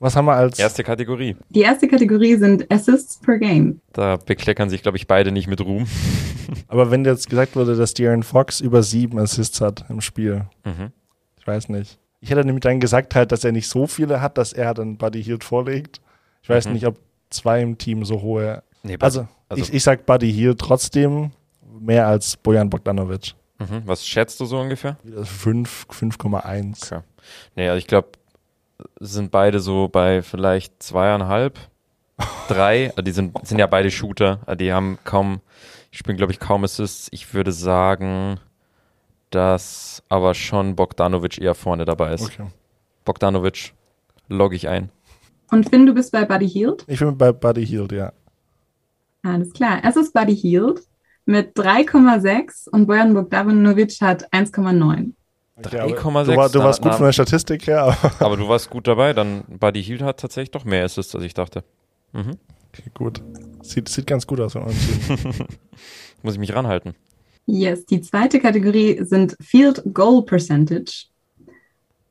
Was haben wir als. Erste Kategorie. Die erste Kategorie sind Assists per Game. Da bekleckern sich, glaube ich, beide nicht mit Ruhm. Aber wenn jetzt gesagt wurde, dass De'Aaron Fox über sieben Assists hat im Spiel, Mhm. ich weiß nicht. Ich hätte nämlich dann gesagt halt, dass er nicht so viele hat, dass er dann Buddy Hield vorlegt. Ich weiß Mhm. nicht, ob zwei im Team so hohe. Nee, Also, also- ich, ich sag Buddy Hield trotzdem mehr als Bojan Bogdanovic. Mhm. Was schätzt du so ungefähr? Wieder fünf- 5,1. Okay. Nee, also ich glaube, sind beide so bei vielleicht zweieinhalb, drei. Also die sind, sind ja beide Shooter. Also Die haben kaum, spielen glaube ich kaum Assists. Ich würde sagen, dass aber schon Bogdanovic eher vorne dabei ist. Okay. Bogdanovic logge ich ein. Und Finn, du bist bei Buddy Hield? Ich bin bei Buddy Hield, ja. Alles klar. Es ist Buddy Hield mit 3,6 und Bojan Bogdanovic hat 1,9. Okay, aber 3,6, Du, war, du na- warst gut na- von der Statistik her, aber Aber du warst gut dabei, dann Buddy Hield hat tatsächlich doch mehr Assists, als ich dachte. Mhm. okay, gut. Sieht, sieht ganz gut aus von uns. Muss ich mich ranhalten. Yes, die zweite Kategorie sind Field Goal Percentage.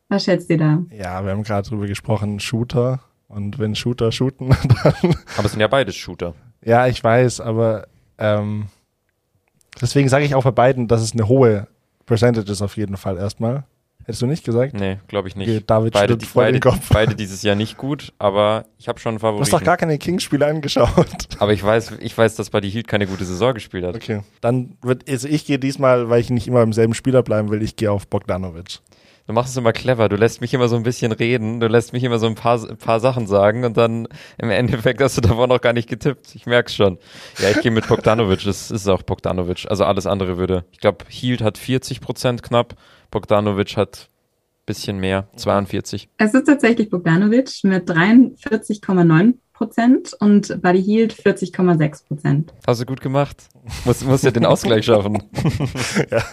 Was schätzt ihr da? ja, wir haben gerade drüber gesprochen, Shooter. Und wenn Shooter shooten, dann. Aber es sind ja beides Shooter. Ja, ich weiß, aber ähm, deswegen sage ich auch bei beiden, dass es eine hohe Percentage ist auf jeden Fall erstmal. Hättest du nicht gesagt? Nee, glaube ich nicht. David beide, die, beide, Kopf. beide dieses Jahr nicht gut, aber ich habe schon einen Du hast Favoriten. doch gar keine Kings-Spiele angeschaut. aber ich weiß, ich weiß, dass Buddy Hield keine gute Saison gespielt hat. Okay. Dann wird, also ich gehe diesmal, weil ich nicht immer im selben Spieler bleiben will, ich gehe auf Bogdanovic. Du machst es immer clever. Du lässt mich immer so ein bisschen reden. Du lässt mich immer so ein paar, ein paar Sachen sagen und dann im Endeffekt hast du davon noch gar nicht getippt. Ich merk's schon. Ja, ich gehe mit Bogdanovic. Das ist auch Bogdanovic. Also alles andere würde. Ich glaube, Hield hat 40 Prozent knapp. Bogdanovic hat bisschen mehr, 42. Es ist tatsächlich Bogdanovic mit 43,9 Prozent und Buddy Hield 40,6 Prozent. Hast du gut gemacht. Muss, muss ja den Ausgleich schaffen. ja,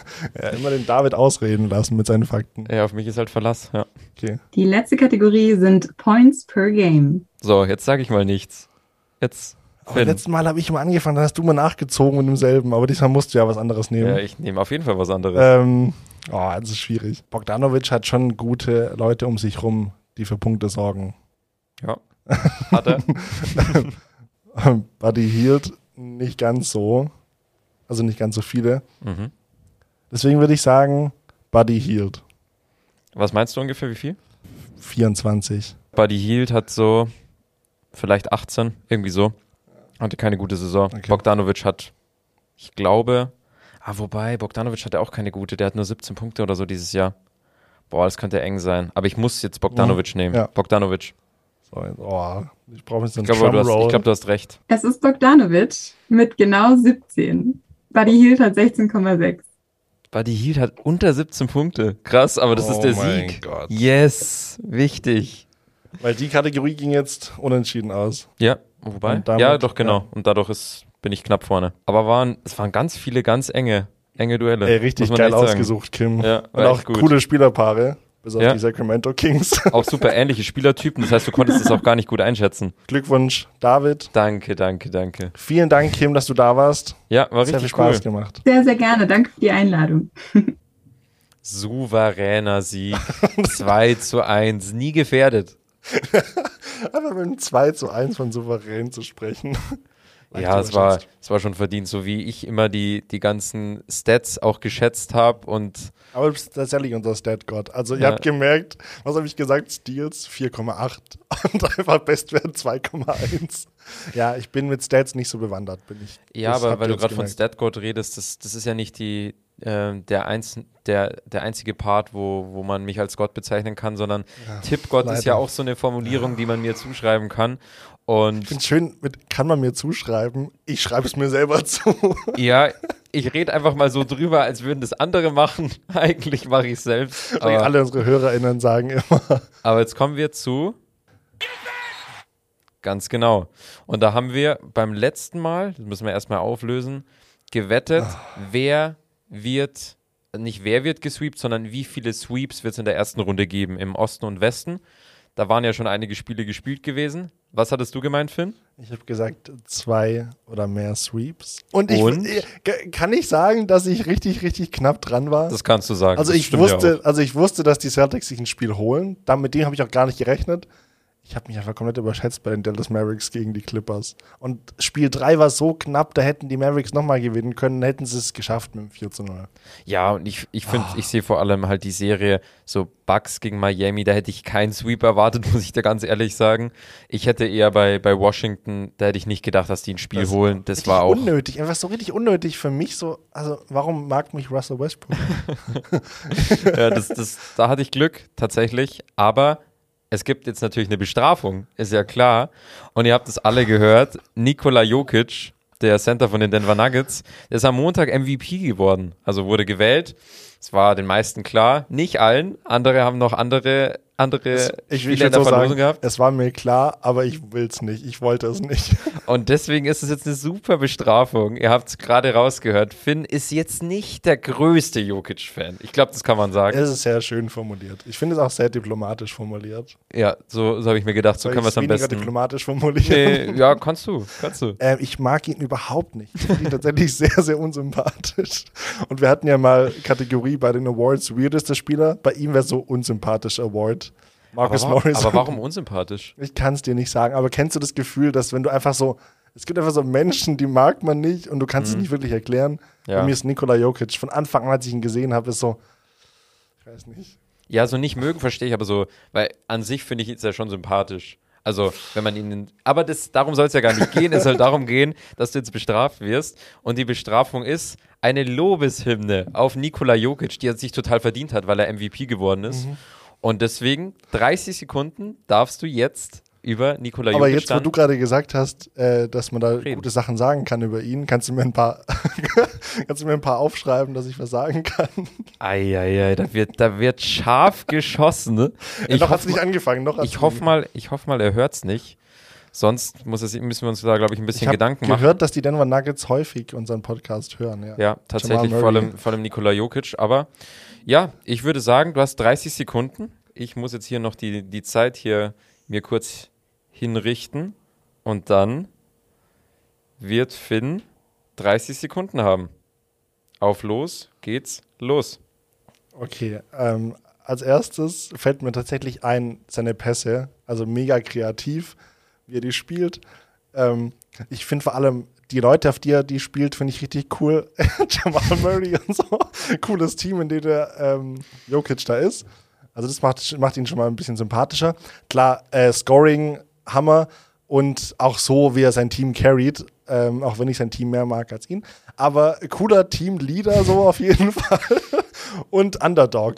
ja, immer den David ausreden lassen mit seinen Fakten. Ja, auf mich ist halt Verlass. Ja. Okay. Die letzte Kategorie sind Points per Game. So, jetzt sage ich mal nichts. Jetzt. Aber Finn. letztes Mal habe ich mal angefangen, dann hast du mal nachgezogen mit demselben, aber diesmal musst du ja was anderes nehmen. Ja, ich nehme auf jeden Fall was anderes. Ähm, oh, das ist schwierig. Bogdanovic hat schon gute Leute um sich rum, die für Punkte sorgen. Ja. Hat er? Buddy Hield nicht ganz so. Also nicht ganz so viele. mhm. Deswegen würde ich sagen, Buddy Hield. Was meinst du ungefähr, wie viel? 24. Buddy Hield hat so vielleicht 18, irgendwie so. Hatte keine gute Saison. Okay. Bogdanovic hat, ich glaube, ah, wobei, Bogdanovic hatte auch keine gute, der hat nur 17 Punkte oder so dieses Jahr. Boah, das könnte eng sein. Aber ich muss jetzt Bogdanovic nehmen. Ja. Bogdanovic. Oh, ich brauche jetzt einen Ich glaube, du, hast- ich glaub, du hast recht. Es ist Bogdanovic mit genau 17. Buddy Hield hat 16,6. Buddy Hield hat unter 17 Punkte. Krass, aber das Oh ist der mein Sieg. Gott. Yes, wichtig. Weil die Kategorie ging jetzt unentschieden aus. Ja, wobei? Damit- ja, doch, genau. ja. Und dadurch ist, bin ich knapp vorne. Aber waren, es waren ganz viele ganz enge, enge Duelle. Ey, richtig geil ausgesucht, Kim. Ja, Und auch gut. coole Spielerpaare. Bis auf Ja. die Sacramento Kings. Auch super ähnliche Spielertypen. Das heißt, du konntest es auch gar nicht gut einschätzen. Glückwunsch, David. Danke, danke, danke. Vielen Dank, Kim, dass du da warst. Ja, war Sehr viel richtig cool. Spaß gemacht. Sehr, sehr gerne. Danke für die Einladung. Souveräner Sieg. 2 zu 1. Nie gefährdet. Aber mit einem 2 zu 1 von souverän zu sprechen. Ja, es war, es war schon verdient, so wie ich immer die, die ganzen Stats auch geschätzt habe und Aber du bist tatsächlich unser Stat-Gott. Also, ihr Ja. habt gemerkt, was habe ich gesagt? Steals 4,8 und einfach Bestwert 2,1. Ja, ich bin mit Stats nicht so bewandert, bin ich. Ja, Das aber weil du gerade von. StatGod redest, das, das ist ja nicht die, äh, der, einz der, der einzige Part, wo, wo man mich als Gott bezeichnen kann, sondern Tippgott ist leider. ja auch so eine Formulierung, die man mir zuschreiben kann. Und Ich finde es schön, mit, kann man mir zuschreiben? Ich schreibe es mir selber zu. ja, ich rede einfach mal so drüber, als würden das andere machen. Eigentlich mache ich es selbst. Aber alle unsere HörerInnen sagen immer. aber jetzt kommen wir zu. Ganz genau. Und da haben wir beim letzten Mal, das müssen wir erstmal auflösen, gewettet, wer wird, nicht wer wird gesweept, sondern wie viele Sweeps wird es in der ersten Runde geben im Osten und Westen. Da waren ja schon einige Spiele gespielt gewesen. Was hattest du gemeint, Finn? Ich habe gesagt, zwei oder mehr Sweeps. Und ich Und? äh, kann ich sagen, dass ich richtig, richtig knapp dran war. Das kannst du sagen. also ich ja wusste, also ich wusste, dass die Celtics sich ein Spiel holen. Da, mit dem habe ich auch gar nicht gerechnet. Ich habe mich einfach komplett überschätzt bei den Dallas Mavericks gegen die Clippers. Und Spiel 3 war so knapp, da hätten die Mavericks nochmal gewinnen können, hätten sie es geschafft mit dem 4 zu 0. Ja, und ich, ich finde, Ah. ich sehe vor allem halt die Serie so Bucks gegen Miami, da hätte ich keinen Sweep erwartet, muss ich dir ganz ehrlich sagen. Ich hätte eher bei, bei Washington, da hätte ich nicht gedacht, dass die ein Spiel holen. Das war auch. unnötig, einfach so richtig unnötig für mich. So, also warum mag mich Russell Westbrook? ja, das, das, da hatte ich Glück, tatsächlich. Aber es gibt jetzt natürlich eine Bestrafung, ist ja klar. Und ihr habt es alle gehört. Nikola Jokic, der Center von den Denver Nuggets, der ist am Montag MVP geworden. Also wurde gewählt. Es war den meisten klar, nicht allen. Andere haben noch andere, andere Ich, Spieler ich in der so Verlosung sagen, gehabt. es war mir klar, aber ich will es nicht. Ich wollte es nicht. Und deswegen ist es jetzt eine super Bestrafung. Ihr habt es gerade rausgehört. Finn ist jetzt nicht der größte Jokic-Fan. Ich glaube, das kann man sagen. Es ist sehr schön formuliert. Ich finde es auch sehr diplomatisch formuliert. ja, so, so habe ich mir gedacht, so Soll können wir es am besten. diplomatisch formulieren? Nee, ja, kannst du, kannst du. Ähm, ich mag ihn überhaupt nicht. Ich finde ihn tatsächlich sehr, sehr unsympathisch. Und wir hatten ja mal Kategorie bei den Awards weirdester Spieler. Bei ihm wäre so unsympathisch Award. Aber, Marcus wa- Morris. aber warum unsympathisch? Ich kann es dir nicht sagen, aber kennst du das Gefühl, dass wenn du einfach so, es gibt einfach so Menschen, die mag man nicht und du kannst es nicht wirklich erklären. Mhm. Ja. Bei mir ist Nikola Jokic. Von Anfang an, als ich ihn gesehen habe, ist so, ich weiß nicht. Ja, so nicht mögen verstehe ich, aber so, weil an sich finde ich ist er schon sympathisch. Also, wenn man ihn. Aber das, darum soll es ja gar nicht gehen. Es soll darum gehen, dass du jetzt bestraft wirst. Und die Bestrafung ist eine Lobeshymne auf Nikola Jokic, die er sich total verdient hat, weil er MVP geworden ist. Mhm. Und deswegen 30 Sekunden darfst du jetzt über Nikola Aber Jokic jetzt, wo du gerade gesagt hast, äh, dass man da Reden. gute Sachen sagen kann über ihn, kannst du mir ein paar, kannst du mir ein paar aufschreiben, dass ich was sagen kann? Eieiei, da wird, da wird scharf geschossen. Ne? Ich noch hat es nicht angefangen. Noch ich hoffe mal, ich hoffe mal, er hört's nicht. Sonst muss es, müssen wir uns da, glaube ich, ein bisschen Ich habe Gedanken machen. gehört, dass die Denver Nuggets häufig unseren Podcast hören. Ja, Ja, tatsächlich vor allem, vor allem Nikola Jokic. Aber ja, ich würde sagen, du hast 30 Sekunden. Ich muss jetzt hier noch die, die Zeit hier mir kurz hinrichten. Und dann wird Finn 30 Sekunden haben. Auf los geht's los. Okay, ähm, als erstes fällt mir tatsächlich ein, seine Pässe, also mega kreativ, wie er die spielt. Ähm, ich finde vor allem die Leute, auf die er die spielt, finde ich richtig cool. Jamal Murray und so. Cooles Team, in dem der ähm, Jokic da ist. Also das macht, macht ihn schon mal ein bisschen sympathischer. Klar, äh, Scoring, Hammer und auch so, wie er sein Team carried, ähm, auch wenn ich sein Team mehr mag als ihn. Aber cooler Teamleader so auf jeden Fall. Und Underdog.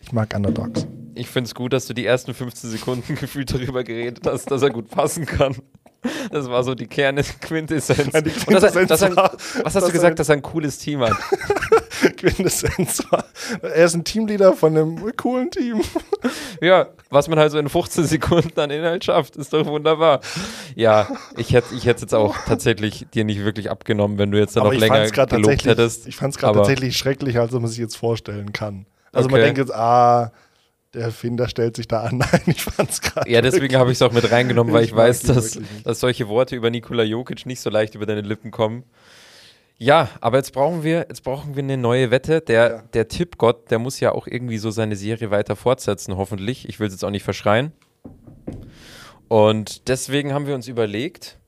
Ich mag Underdogs. Ich finde es gut, dass du die ersten 15 Sekunden gefühlt darüber geredet hast, dass er gut passen kann. Das war so die Kernquintessenz. Ja, die Quintessenz er, ein- war, was hast du gesagt, dass er ein cooles Team hat? Quintessenz war. Er ist ein Teamleader von einem coolen Team. Ja, was man halt so in 15 Sekunden an Inhalt schafft, ist doch wunderbar. Ja, ich hätte ich hätte jetzt auch tatsächlich dir nicht wirklich abgenommen, wenn du jetzt dann noch länger gelobt hättest. Ich fand es gerade tatsächlich schrecklich, als man sich jetzt vorstellen kann. Also man Okay. denkt jetzt, ah, der Finder stellt sich da an. Nein, ich fand es gerade. Ja, deswegen habe ich es auch mit reingenommen, weil Ich ich, weiß, dass, dass solche Worte über Nikola Jokic nicht so leicht über deine Lippen kommen. Ja, aber jetzt brauchen wir, jetzt brauchen wir eine neue Wette. Der, Ja. der Tippgott, der muss ja auch irgendwie so seine Serie weiter fortsetzen, hoffentlich. Ich will es jetzt auch nicht verschreien. Und deswegen haben wir uns überlegt,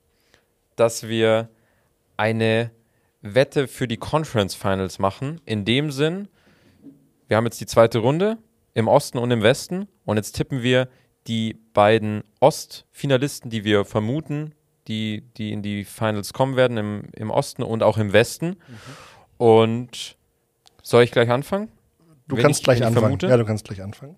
dass wir eine Wette für die Conference Finals machen. In dem Sinn, wir haben jetzt die zweite Runde im Osten und im Westen und jetzt tippen wir die beiden Ostfinalisten, die wir vermuten, die, die in die Finals kommen werden, im, im Osten und auch im Westen. Und soll ich gleich anfangen? Du Wenn kannst ich- gleich anfangen. vermute? Ja, du kannst gleich anfangen.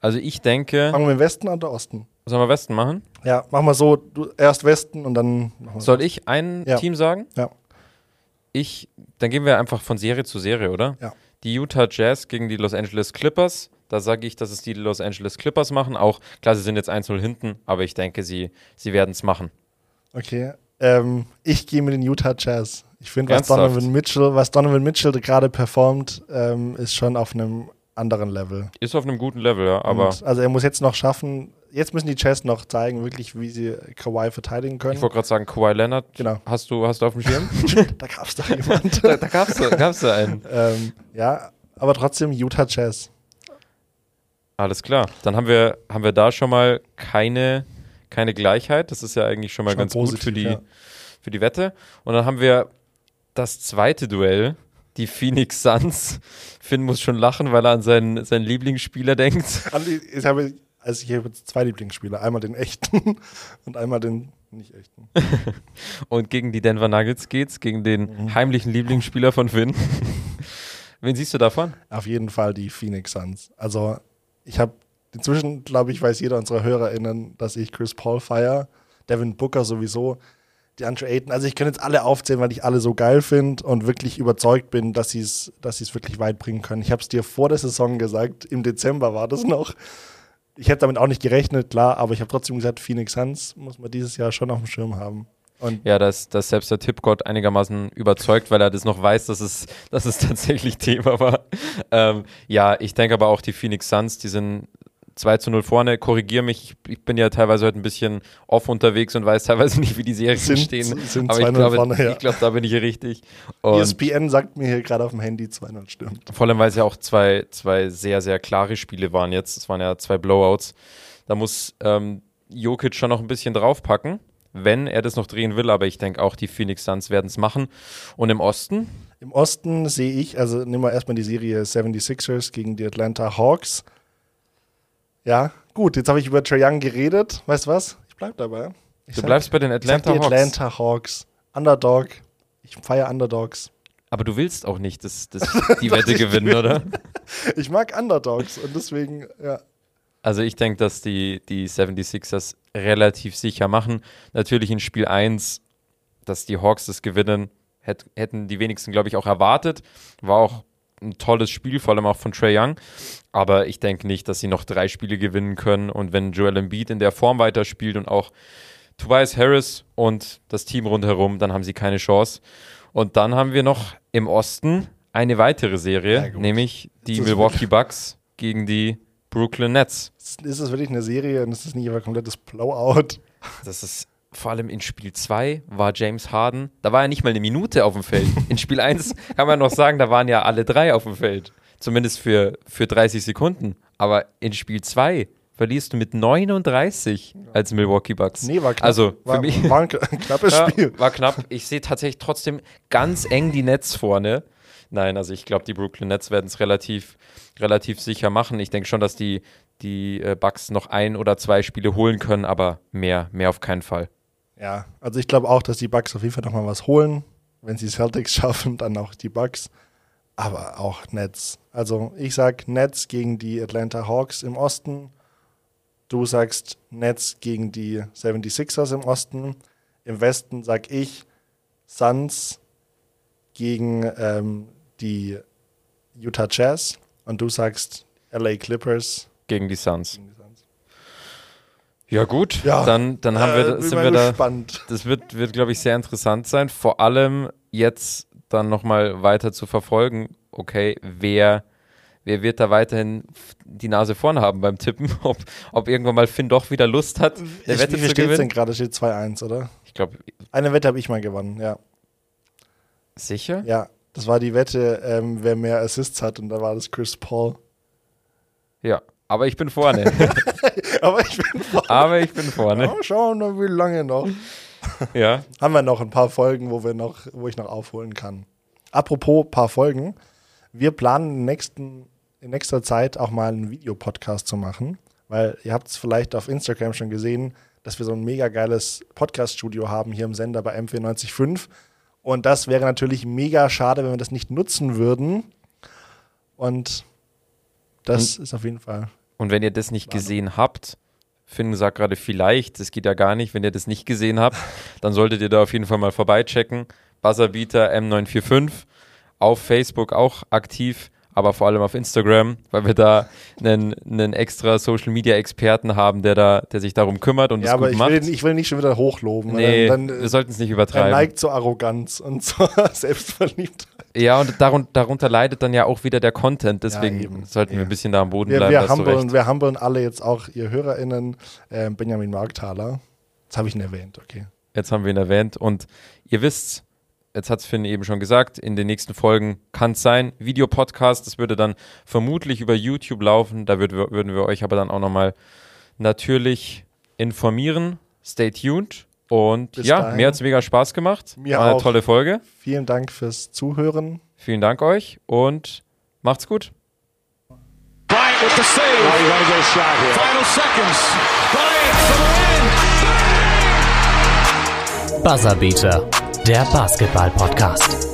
Also ich denke, Fangen wir im Westen an oder Osten? sollen wir Westen machen? Ja, machen wir so, du erst Westen und dann machen wir Soll ich ein Ja. Team sagen? Ja. Ich, dann gehen wir einfach von Serie zu Serie, oder? Ja. Die Utah Jazz gegen die Los Angeles Clippers. Da sage ich, dass es die Los Angeles Clippers machen. Auch klar, sie sind jetzt 1-0 hinten, aber ich denke, sie, sie werden es machen. Okay. Ähm, ich gehe mit den Utah Jazz. Ich finde, was? Donovan Mitchell, was Donovan Mitchell gerade performt, ähm, ist schon auf einem anderen Level. Ist auf einem guten Level, ja, aber Und, also er muss jetzt noch schaffen, jetzt müssen die Jazz noch zeigen, wirklich, wie sie Kawhi verteidigen können. ich wollte gerade sagen, Kawhi Leonard, Genau. hast du, hast du auf dem Schirm? da gab es doch jemand. da da gab es gab's da einen. ähm, ja, aber trotzdem Utah Jazz. Alles klar. Dann haben wir, haben wir da schon mal keine, keine Gleichheit. Das ist ja eigentlich schon mal Schon ganz gut positiv, für die, ja. für die Wette. Und dann haben wir das zweite Duell, die Phoenix Suns. Finn muss schon lachen, weil er an seinen, seinen Lieblingsspieler denkt. Ich habe, also ich habe jetzt zwei Lieblingsspieler. Einmal den echten und einmal den nicht echten. Und gegen die Denver Nuggets geht's, gegen den Mhm. heimlichen Lieblingsspieler von Finn. Wen siehst du davon? Auf jeden Fall die Phoenix Suns. Also ich habe inzwischen, glaube ich, weiß jeder unserer HörerInnen, dass ich Chris Paul feier, Devin Booker sowieso. die Andre Ayton. Also ich kann jetzt alle aufzählen, weil ich alle so geil finde und wirklich überzeugt bin, dass sie es dass sie's wirklich weit bringen können. Ich habe es dir vor der Saison gesagt, im Dezember war das noch. Ich hätte damit auch nicht gerechnet, klar, aber ich habe trotzdem gesagt, Phoenix Suns muss man dieses Jahr schon auf dem Schirm haben. Und Ja, dass, dass selbst der Tippgott einigermaßen überzeugt, weil er das noch weiß, dass es, dass es tatsächlich Thema war. Ähm, ja, ich denke aber auch die Phoenix Suns, die sind 2 zu 0 vorne. Korrigiere mich, ich, bin ja teilweise heute ein bisschen off unterwegs und weiß teilweise nicht, wie die Serien Sind- stehen. sind aber ich 2-0 glaube, vorne, ja. ich glaube, da bin ich hier richtig. Und ESPN sagt mir hier gerade auf dem Handy 200 stimmt. vor allem, weil es ja auch zwei, zwei sehr, sehr klare Spiele waren jetzt. Es waren ja zwei Blowouts. Da muss ähm, Jokic schon noch ein bisschen draufpacken, wenn er das noch drehen will. Aber ich denke auch, die Phoenix Suns werden es machen. Und im Osten, Im Osten sehe ich, also nehmen wir erstmal die Serie 76ers gegen die Atlanta Hawks. Ja, gut, jetzt habe ich über Trae Young geredet. Weißt du was? Ich bleib dabei. Ich du sag- bleibst bei den Atlanta die Hawks. Atlanta Hawks. Underdog. Ich feiere Underdogs. Aber du willst auch nicht das, das, die Wette gewinnen, oder? Ich mag Underdogs und deswegen, ja. Also ich denke, dass die, die 76ers relativ sicher machen. Natürlich in Spiel 1, dass die Hawks das gewinnen, hätt, hätten die wenigsten, glaube ich, auch erwartet. War auch ein tolles Spiel, vor allem auch von Trey Young. Aber ich denke nicht, dass sie noch drei Spiele gewinnen können. Und wenn Joel Embiid in der Form weiterspielt und auch Tobias Harris und das Team rundherum, dann haben sie keine Chance. Und dann haben wir noch im Osten eine weitere Ja, Serie, gut. nämlich die Milwaukee Bucks gegen die Brooklyn Nets. Ist es wirklich eine Serie und ist es nicht einfach komplettes Blowout? Das ist vor allem in Spiel 2 war James Harden, da war er nicht mal eine Minute auf dem Feld. In Spiel 1 kann man noch sagen, da waren ja alle drei auf dem Feld. Zumindest für, für 30 Sekunden. Aber in Spiel 2 verlierst du mit 39 als Milwaukee Bucks. Nee, war knapp. Also für war, mich war ein knappes ja, Spiel. war knapp. Ich sehe tatsächlich trotzdem ganz eng die Nets vorne. Nein, also ich glaube, die Brooklyn Nets werden es relativ, relativ sicher machen. Ich denke schon, dass die, die äh, Bucks noch ein oder zwei Spiele holen können, aber mehr, mehr auf keinen Fall. Ja, also ich glaube auch, dass die Bucks auf jeden Fall nochmal was holen. Wenn sie Celtics schaffen, dann auch die Bucks. Aber auch Nets. Also ich sag Nets gegen die Atlanta Hawks im Osten. Du sagst Nets gegen die 76ers im Osten. Im Westen sag ich Suns gegen ähm, die Utah Jazz. Und du sagst LA Clippers. Gegen die Suns. Ja, gut. Ja, dann, dann haben wir, Äh, da- bin sind wir da. gespannt. Das wird, wird glaube ich, sehr interessant sein. Vor allem jetzt dann nochmal weiter zu verfolgen, okay, wer, wer wird da weiterhin die Nase vorn haben beim Tippen? Ob, ob irgendwann mal Finn doch wieder Lust hat, der Ich, Wette wie zu steht denn gewinnen? gerade? Steht 2-1, oder? Ich glaube, Eine Wette habe ich mal gewonnen, ja. sicher? Ja, das war die Wette, ähm, wer mehr Assists hat und da war das Chris Paul. Ja. Aber ich bin vorne. Aber ich bin voll. Aber ich bin vorne. Ja, schauen wir mal, wie lange noch. Ja. Haben wir noch ein paar Folgen, wo wir noch, wo ich noch aufholen kann. Apropos paar Folgen. Wir planen in, nächsten, in nächster Zeit auch mal einen Videopodcast zu machen, weil ihr habt es vielleicht auf Instagram schon gesehen, dass wir so ein mega geiles Podcast-Studio haben hier im Sender bei M495. Und das wäre natürlich mega schade, wenn wir das nicht nutzen würden. Und das ist auf jeden Fall. Und wenn ihr das nicht gesehen habt, Finn sagt gerade vielleicht, das geht ja gar nicht, wenn ihr das nicht gesehen habt, dann solltet ihr da auf jeden Fall mal vorbeichecken. Buzzerbeater M945, auf Facebook auch aktiv, aber vor allem auf Instagram, weil wir da einen, einen extra Social Media Experten haben, der da, der sich darum kümmert und Ja, es aber gut ich macht. will, ich will nicht schon wieder hochloben. nee, dann, dann, wir sollten es nicht er übertreiben. neigt zur Arroganz und zur Selbstverliebtheit. Ja, und darun, darunter leidet dann ja auch wieder der Content, deswegen eben, sollten wir eben. ein bisschen da am Boden Wir, bleiben. wir, humbeln, wir humbeln alle jetzt auch ihr HörerInnen. Ähm, Benjamin Markthaler. Das habe ich ihn erwähnt, okay. Jetzt haben wir ihn erwähnt und ihr wisst, jetzt hat es Finn eben schon gesagt, in den nächsten Folgen kann es sein, Videopodcast, das würde dann vermutlich über YouTube laufen, da würd, würden wir euch aber dann auch nochmal natürlich informieren. Stay tuned und Bis ja, dahin. mir hat es mega Spaß gemacht. Mir War eine auch. tolle Folge. Vielen Dank fürs Zuhören. Vielen Dank euch und macht's gut. Bryant with the save. Now you gotta get a shot here. Final seconds. Bryant for the win. Buzzerbeater, der Basketball-Podcast.